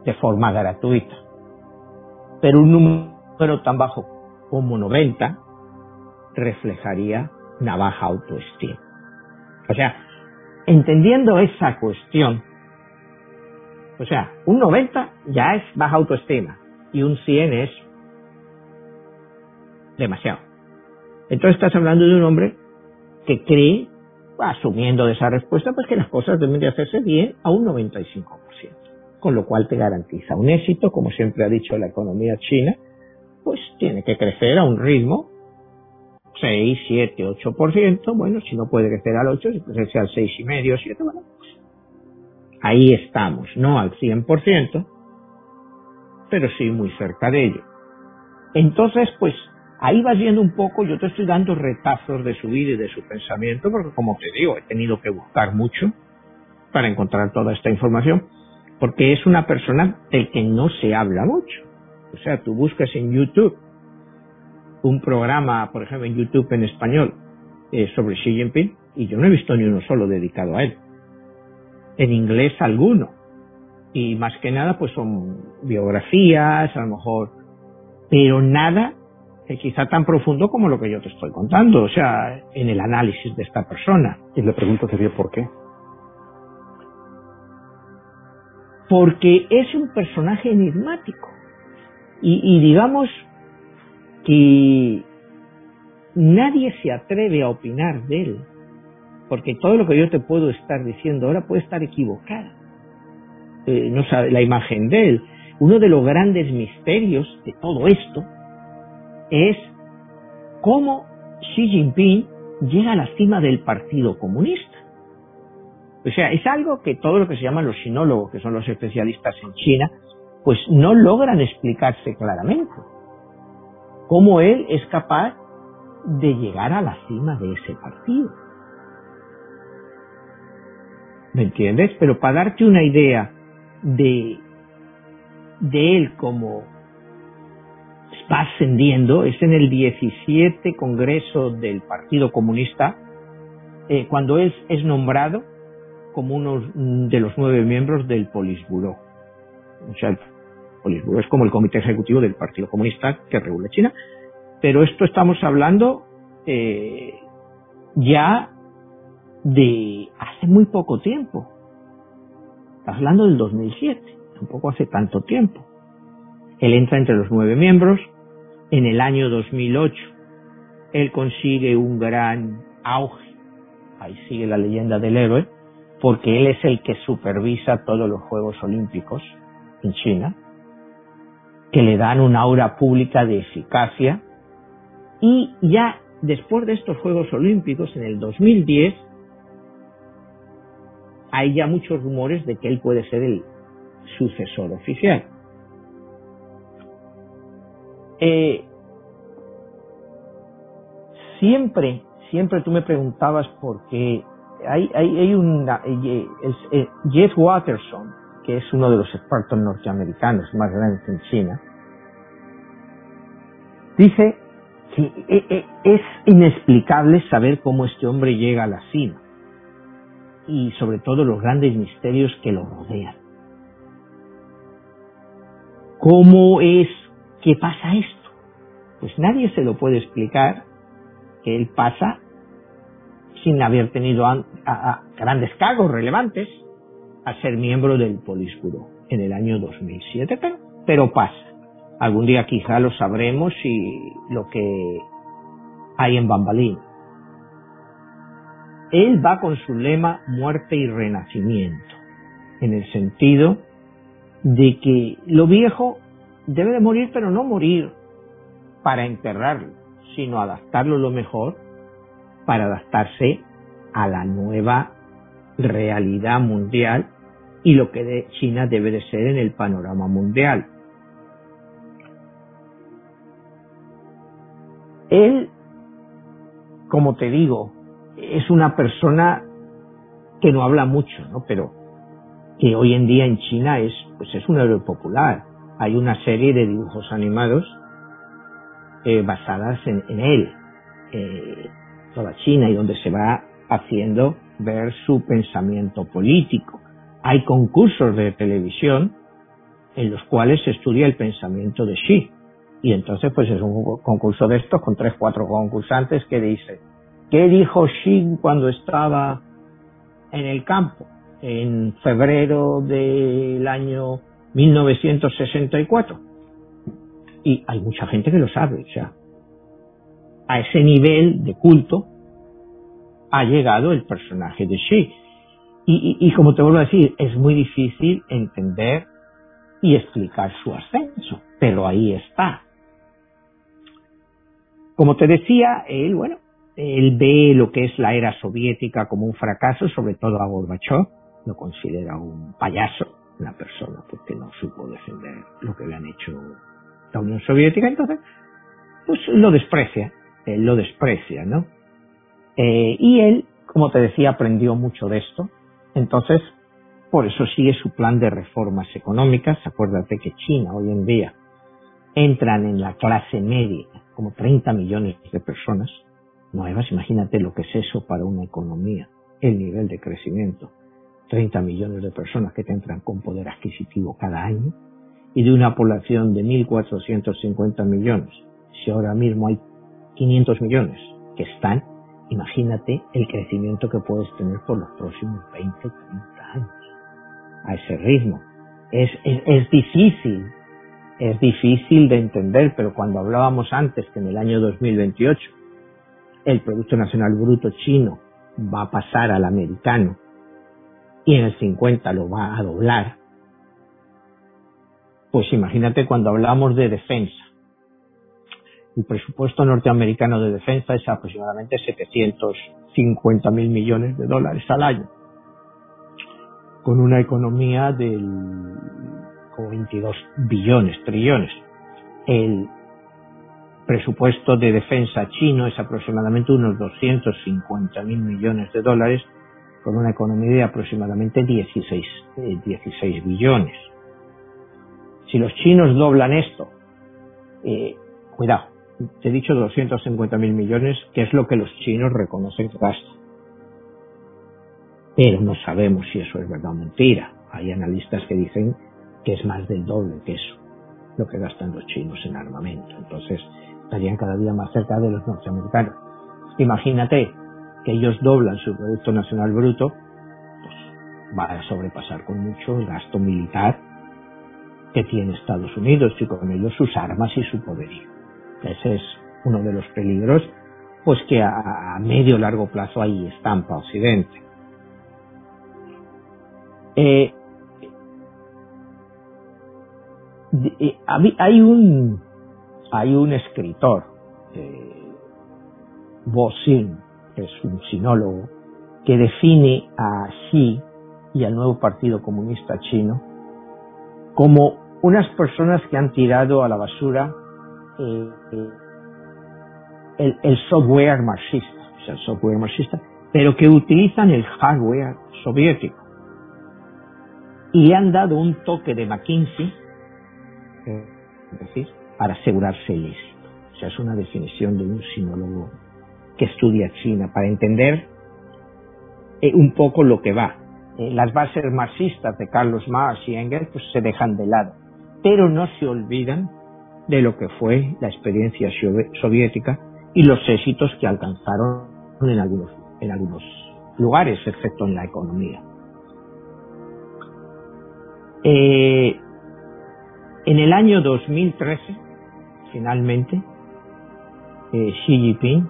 de forma gratuita. Pero un número tan bajo como 90 reflejaría una baja autoestima. O sea, entendiendo esa cuestión, o sea, un 90 ya es baja autoestima y un 100 es demasiado. Entonces estás hablando de un hombre que cree, asumiendo de esa respuesta, pues que las cosas deben de hacerse bien a un 95%, con lo cual te garantiza un éxito, como siempre ha dicho la economía china, pues tiene que crecer a un ritmo 6, 7, 8%, bueno, si no puede crecer al 8, si puede crecer al 6,5, 7, bueno, pues ahí estamos, no al 100%, pero sí muy cerca de ello. Entonces, pues ahí vas viendo un poco, yo te estoy dando retazos de su vida y de su pensamiento, porque como te digo, he tenido que buscar mucho para encontrar toda esta información, porque es una persona del que no se habla mucho. O sea, tú buscas en YouTube un programa, por ejemplo, en YouTube en español eh, sobre Xi Jinping y yo no he visto ni uno solo dedicado a él. En inglés alguno. Y más que nada pues son biografías, a lo mejor, pero nada quizá tan profundo como lo que yo te estoy contando, o sea, en el análisis de esta persona. Y la pregunta sería ¿por qué? Porque es un personaje enigmático. Y, digamos que nadie se atreve a opinar de él, porque todo lo que yo te puedo estar diciendo ahora puede estar equivocado. Eh, no sabe la imagen de él. Uno de los grandes misterios de todo esto es cómo Xi Jinping llega a la cima del Partido Comunista. O sea, es algo que todo lo que se llaman los sinólogos, que son los especialistas en China, pues no logran explicarse claramente. Cómo él es capaz de llegar a la cima de ese partido. ¿Me entiendes? Pero para darte una idea de, de él como va ascendiendo, es en el 17 Congreso del Partido Comunista, eh, cuando es, es nombrado como uno de los nueve miembros del Politburo. O sea, el Politburo es como el comité ejecutivo del Partido Comunista que regula China. Pero esto estamos hablando eh, ya de hace muy poco tiempo. Estás hablando del 2007, tampoco hace tanto tiempo. Él entra entre los nueve miembros. En el año 2008, él consigue un gran auge. Ahí sigue la leyenda del héroe, porque él es el que supervisa todos los Juegos Olímpicos en China, que le dan una aura pública de eficacia. Y ya después de estos Juegos Olímpicos, en el 2010, hay ya muchos rumores de que él puede ser el sucesor oficial. Eh, siempre, siempre tú me preguntabas por qué. Hay, hay, hay una. Eh, eh, Jeff Watterson, que es uno de los expertos norteamericanos más grandes en China, dice que es inexplicable saber cómo este hombre llega a la cima y sobre todo los grandes misterios que lo rodean. ¿Cómo es que pasa esto? Pues nadie se lo puede explicar que él pasa sin haber tenido grandes cargos relevantes a ser miembro del Politburo en el año 2007, pero, pero pasa. Algún día quizá lo sabremos y lo que hay en Bambalín él va con su lema muerte y renacimiento, en el sentido de que lo viejo debe de morir, pero no morir para enterrarlo, sino adaptarlo lo mejor para adaptarse a la nueva realidad mundial y lo que China debe de ser en el panorama mundial. Él, como te digo, es una persona que no habla mucho, ¿no? Pero que hoy en día en China es, pues es un héroe popular. Hay una serie de dibujos animados eh, basadas en, él, eh, toda China, y donde se va haciendo ver su pensamiento político. Hay concursos de televisión en los cuales se estudia el pensamiento de Xi. Y entonces, pues es un concurso de estos con tres, cuatro concursantes que dicen, ¿Qué dijo Xi cuando estaba en el campo? En febrero del año 1964. Y hay mucha gente que lo sabe, o sea, a ese nivel de culto ha llegado el personaje de Xi. Y, y, como te vuelvo a decir, es muy difícil entender y explicar su ascenso, pero ahí está. Como te decía, él, bueno, él ve lo que es la era soviética como un fracaso, sobre todo a Gorbachev, lo considera un payaso, una persona porque no supo defender lo que le han hecho la Unión Soviética, entonces, pues lo desprecia, él lo desprecia, ¿no? Eh, y él, como te decía, aprendió mucho de esto, entonces por eso sigue su plan de reformas económicas. Acuérdate que China hoy en día entran en la clase media como 30 millones de personas nuevas. Imagínate lo que es eso para una economía, el nivel de crecimiento. 30 millones de personas que te entran con poder adquisitivo cada año y de una población de 1.450 millones. Si ahora mismo hay 500 millones que están, imagínate el crecimiento que puedes tener por los próximos 20, 30 años. A ese ritmo. Es, es, es difícil, es difícil de entender, pero cuando hablábamos antes que en el año 2028 el Producto Nacional Bruto chino va a pasar al americano y en el 50 lo va a doblar, pues imagínate cuando hablamos de defensa. El presupuesto norteamericano de defensa es aproximadamente 750 mil millones de dólares al año, con una economía del 22 billones, trillones. El presupuesto de defensa chino es aproximadamente unos 250 mil millones de dólares, con una economía de aproximadamente 16, 16 eh, billones. Si los chinos doblan esto, eh, cuidado, he dicho 250 mil millones, que es lo que los chinos reconocen que gastan. Pero no sabemos si eso es verdad o mentira. Hay analistas que dicen que es más del doble que eso, lo que gastan los chinos en armamento. Entonces, estarían cada día más cerca de los norteamericanos. Imagínate que ellos doblan su Producto Nacional Bruto, pues va a sobrepasar con mucho el gasto militar que tiene Estados Unidos y con ellos sus armas y su poderío. Ese es uno de los peligros, pues que a, a medio largo plazo ahí estampa Occidente. Eh, eh, hay un escritor, eh, Bo Xin, que es un sinólogo, que define a Xi y al nuevo Partido Comunista Chino como unas personas que han tirado a la basura eh, el, software marxista, o sea, software marxista, pero que utilizan el hardware soviético. Y han dado un toque de McKinsey, es decir, para asegurarse el éxito. O sea, es una definición de un sinólogo que estudia China para entender eh, un poco lo que va. Eh, las bases marxistas de Carlos Marx y Engels pues, se dejan de lado, pero no se olvidan de lo que fue la experiencia soviética y los éxitos que alcanzaron en algunos, en algunos lugares, excepto en la economía. Eh, en el año 2013, finalmente, eh, Xi Jinping,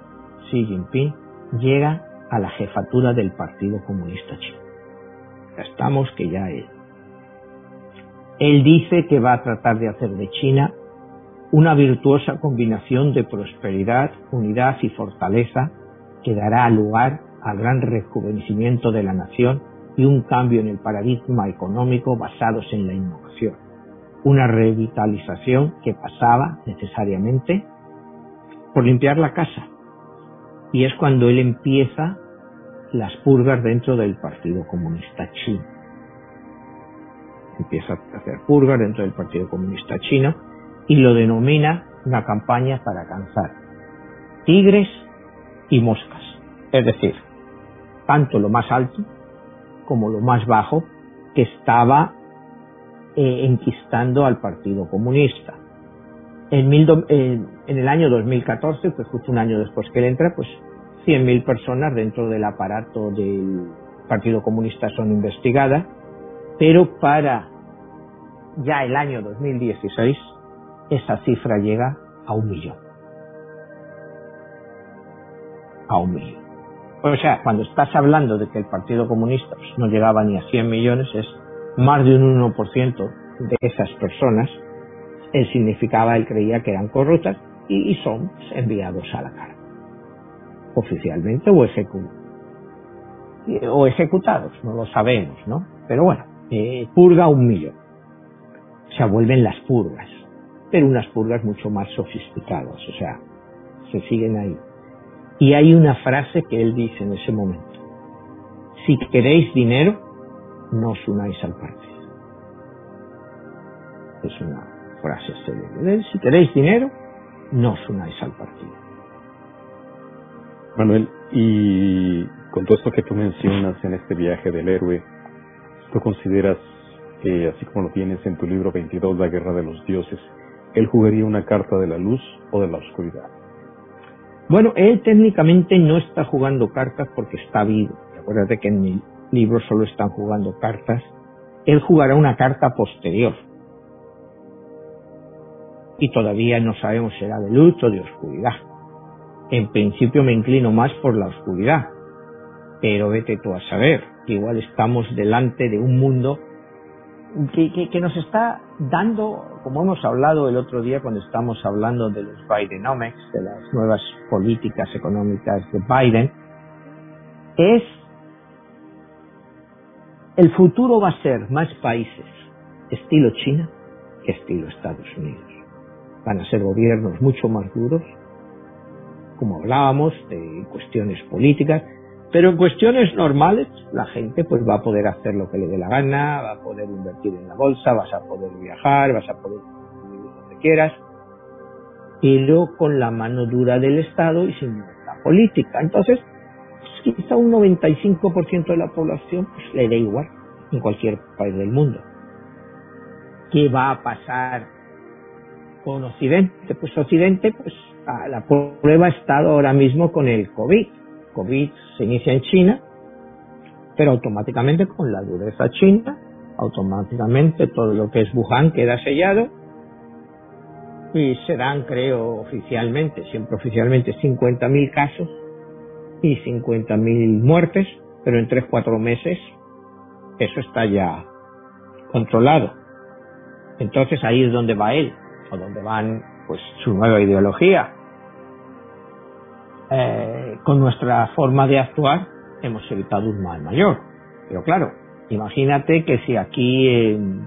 Xi Jinping llega a la jefatura del Partido Comunista Chino estamos que ya él. Él dice que va a tratar de hacer de China una virtuosa combinación de prosperidad, unidad y fortaleza que dará lugar al gran rejuvenecimiento de la nación y un cambio en el paradigma económico basados en la innovación. Una revitalización que pasaba necesariamente por limpiar la casa. Y es cuando él empieza las purgas dentro del Partido Comunista Chino. Empieza a hacer purgas dentro del Partido Comunista Chino y lo denomina una campaña para cansar tigres y moscas. Es decir, tanto lo más alto como lo más bajo que estaba eh, enquistando al Partido Comunista. En, en, el año 2014, pues justo un año después que él entra, pues 100.000 personas dentro del aparato del Partido Comunista son investigadas, pero para ya el año 2016 esa cifra llega a un millón. A un millón. O sea, cuando estás hablando de que el Partido Comunista no llegaba ni a 100 millones, es más de un 1% de esas personas, él significaba, él creía que eran corruptas y, son enviados a la cara oficialmente o, o ejecutados, no lo sabemos, ¿no? Pero bueno, eh, purga un millón. O sea, vuelven las purgas, pero unas purgas mucho más sofisticadas, o sea, se siguen ahí. Y hay una frase que él dice en ese momento. Si queréis dinero, no os unáis al partido. Es una frase célebre. Si queréis dinero, no os unáis al partido. Manuel, y con todo esto que tú mencionas en este viaje del héroe, ¿tú consideras que, así como lo tienes en tu libro 22, La Guerra de los Dioses, él jugaría una carta de la luz o de la oscuridad? Bueno, él técnicamente no está jugando cartas porque está vivo. Acuérdate que en mi libro solo están jugando cartas. Él jugará una carta posterior. Y todavía no sabemos si será de luz o de oscuridad. En principio me inclino más por la oscuridad. Pero vete tú a saber, igual estamos delante de un mundo que, nos está dando, como hemos hablado el otro día cuando estamos hablando de los Bidenomics, de las nuevas políticas económicas de Biden, es el futuro va a ser más países estilo China que estilo Estados Unidos. Van a ser gobiernos mucho más duros, como hablábamos, de cuestiones políticas, pero en cuestiones normales, la gente pues va a poder hacer lo que le dé la gana, va a poder invertir en la bolsa, vas a poder viajar, vas a poder vivir donde quieras, pero con la mano dura del Estado y sin libertad política. Entonces, pues, quizá un 95% de la población pues, le da igual en cualquier país del mundo. ¿Qué va a pasar con Occidente? Pues Occidente, pues la prueba ha estado ahora mismo con el COVID COVID se inicia en China, pero automáticamente con la dureza china, automáticamente todo lo que es Wuhan queda sellado y serán, creo, oficialmente, siempre oficialmente, 50.000 casos y 50.000 muertes, pero en 3-4 meses eso está ya controlado. Entonces ahí es donde va él, o donde van pues su nueva ideología, eh, con nuestra forma de actuar hemos evitado un mal mayor. Pero claro, imagínate que si aquí en,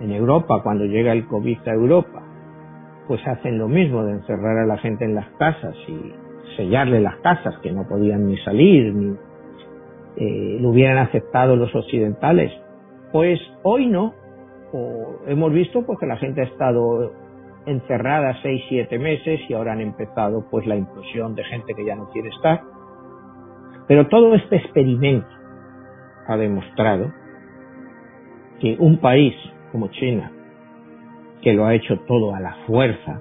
en Europa, cuando llega el COVID a Europa, pues hacen lo mismo de encerrar a la gente en las casas y sellarle las casas que no podían ni salir, ni eh, lo hubieran aceptado los occidentales. Pues hoy no. O hemos visto pues que la gente ha estado encerradas seis, siete meses y ahora han empezado pues la implosión de gente que ya no quiere estar. Pero todo este experimento ha demostrado que un país como China, que lo ha hecho todo a la fuerza,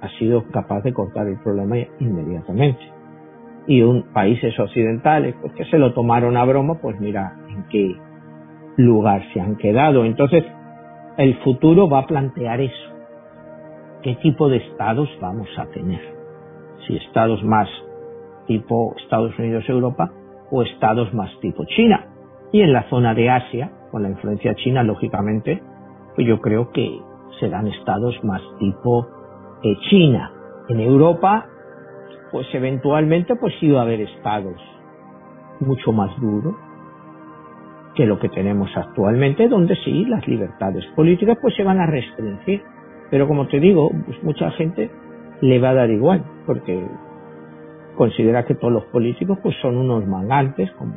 ha sido capaz de cortar el problema inmediatamente. Y un países occidentales, pues que se lo tomaron a broma, pues mira en qué lugar se han quedado. Entonces, el futuro va a plantear eso qué tipo de estados vamos a tener. Si estados más tipo Estados Unidos, Europa o estados más tipo China. Y en la zona de Asia, con la influencia china, lógicamente, pues yo creo que serán estados más tipo eh, China. En Europa, pues eventualmente pues iba a haber estados mucho más duros que lo que tenemos actualmente, donde sí las libertades políticas pues se van a restringir pero como te digo, pues mucha gente le va a dar igual, porque considera que todos los políticos pues son unos mangantes, como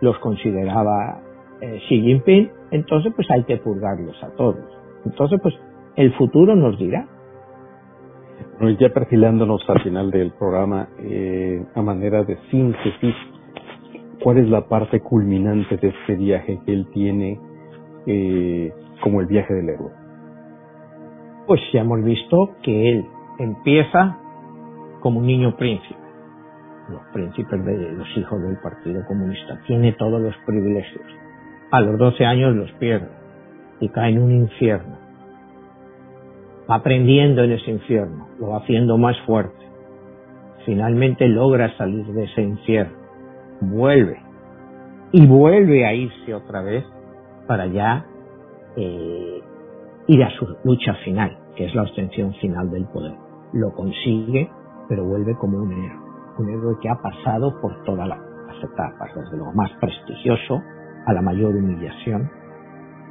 los consideraba eh, Xi Jinping, entonces pues hay que purgarlos a todos. Entonces pues el futuro nos dirá. Bueno, ya perfilándonos al final del programa, eh, a manera de síntesis, ¿cuál es la parte culminante de este viaje que él tiene eh, como el viaje del héroe? Pues ya hemos visto que él empieza como un niño príncipe. Los príncipes de los hijos del Partido Comunista. Tiene todos los privilegios. A los 12 años los pierde y cae en un infierno. Va aprendiendo en ese infierno, lo va haciendo más fuerte. Finalmente logra salir de ese infierno. Vuelve. Y vuelve a irse otra vez para ya eh, ir a su lucha final, que es la obtención final del poder. Lo consigue, pero vuelve como un héroe, un héroe que ha pasado por todas las etapas, desde lo más prestigioso a la mayor humillación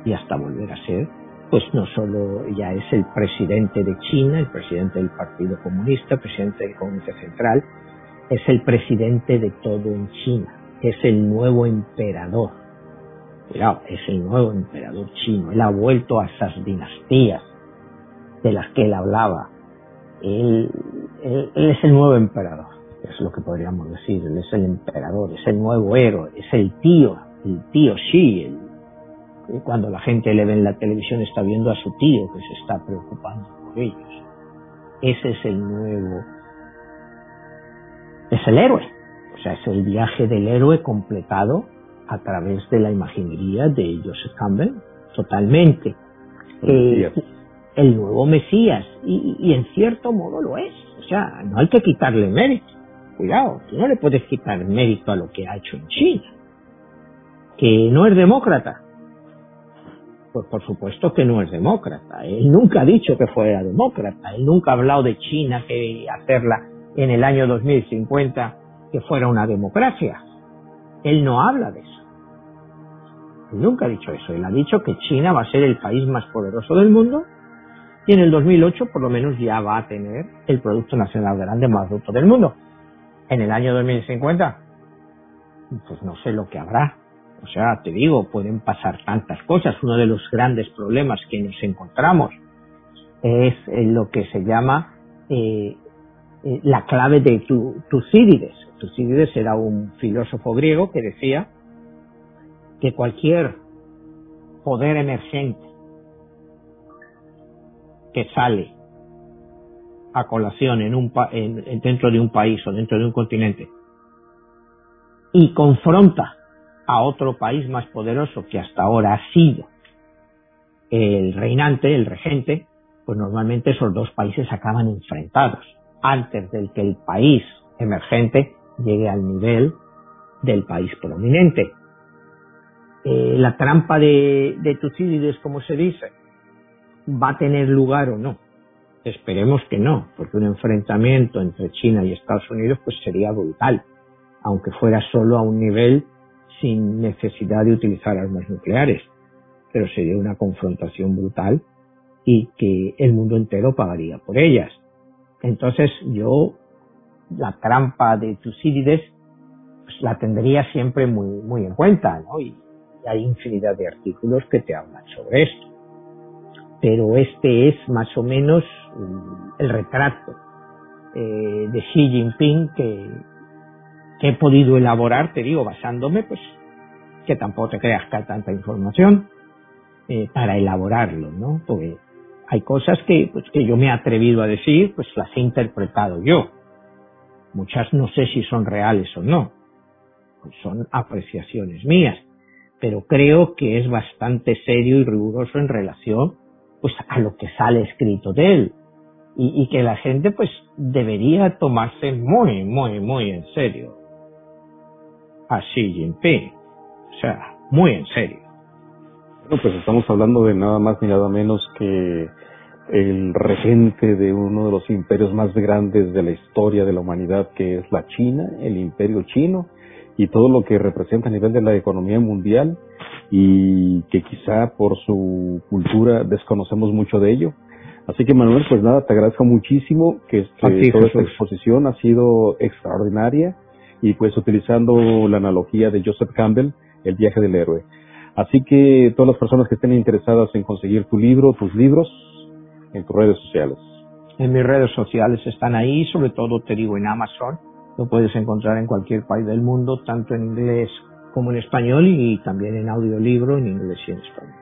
y hasta volver a ser, pues no solo ya es el presidente de China, el presidente del Partido Comunista, el presidente del Comité Central, es el presidente de todo en China, es el nuevo emperador, Es el nuevo emperador chino. Él ha vuelto a esas dinastías de las que él hablaba. Él, él, es el nuevo emperador, es lo que podríamos decir. Él es el emperador, es el nuevo héroe, es el tío, el tío Xi. El, cuando la gente le ve en la televisión está viendo a su tío que se está preocupando por ellos. Ese es el nuevo, es el héroe. O sea, es el viaje del héroe completado a través de la imaginería de Joseph Campbell, totalmente. Eh, el nuevo Mesías, y, en cierto modo lo es. O sea, no hay que quitarle mérito. Cuidado, tú no le puedes quitar mérito a lo que ha hecho en China. Que no es demócrata. Pues por supuesto que no es demócrata. Él nunca ha dicho que fuera demócrata. Él nunca ha hablado de China que hacerla en el año 2050 que fuera una democracia. Él no habla de eso. Nunca ha dicho eso. Él ha dicho que China va a ser el país más poderoso del mundo y en el 2008 por lo menos ya va a tener el Producto Nacional Grande más bruto del mundo. En el año 2050, pues no sé lo que habrá. O sea, te digo, pueden pasar tantas cosas. Uno de los grandes problemas que nos encontramos es lo que se llama eh, eh, la clave de Tucídides. Tucídides era un filósofo griego que decía que cualquier poder emergente que sale a colación en un dentro de un país o dentro de un continente y confronta a otro país más poderoso que hasta ahora ha sido el reinante, el regente, pues normalmente esos dos países acaban enfrentados antes del que el país emergente llegue al nivel del país prominente. Eh, la trampa de, de Tucídides, como se dice, va a tener lugar o no. Esperemos que no, porque un enfrentamiento entre China y Estados Unidos pues sería brutal, aunque fuera solo a un nivel sin necesidad de utilizar armas nucleares, pero sería una confrontación brutal y que el mundo entero pagaría por ellas. Entonces yo la trampa de Tucídides pues la tendría siempre muy, muy en cuenta, ¿no? Y hay infinidad de artículos que te hablan sobre esto pero este es más o menos el retrato eh, de Xi Jinping que, he podido elaborar, te digo, basándome, pues, que tampoco te creas que hay tanta información eh, para elaborarlo, ¿no? Porque hay cosas que, pues, que yo me he atrevido a decir, pues las he interpretado yo. Muchas no sé si son reales o no, pues son apreciaciones mías, pero creo que es bastante serio y riguroso en relación pues a lo que sale escrito de él y, que la gente pues debería tomarse muy, muy, muy en serio a Xi Jinping. O sea, muy en serio. Bueno, pues estamos hablando de nada más ni nada menos que el regente de uno de los imperios más grandes de la historia de la humanidad, que es la China, el imperio chino, y todo lo que representa a nivel de la economía mundial y que quizá por su cultura desconocemos mucho de ello. Así que Manuel, pues nada, te agradezco muchísimo que este, toda esta exposición ha sido extraordinaria y pues utilizando la analogía de Joseph Campbell, el viaje del héroe. Así que todas las personas que estén interesadas en conseguir tu libro, tus libros, en tus redes sociales. En mis redes sociales están ahí, sobre todo te digo en Amazon, lo puedes encontrar en cualquier país del mundo, tanto en inglés como en español y también en audiolibro en inglés y en español.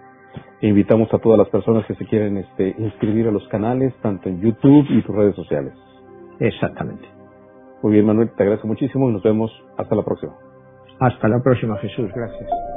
Invitamos a todas las personas que se quieren este, inscribir a los canales, tanto en YouTube y tus redes sociales. Exactamente. Muy bien, Manuel, te agradezco muchísimo y nos vemos hasta la próxima. Hasta la próxima, Jesús. Gracias.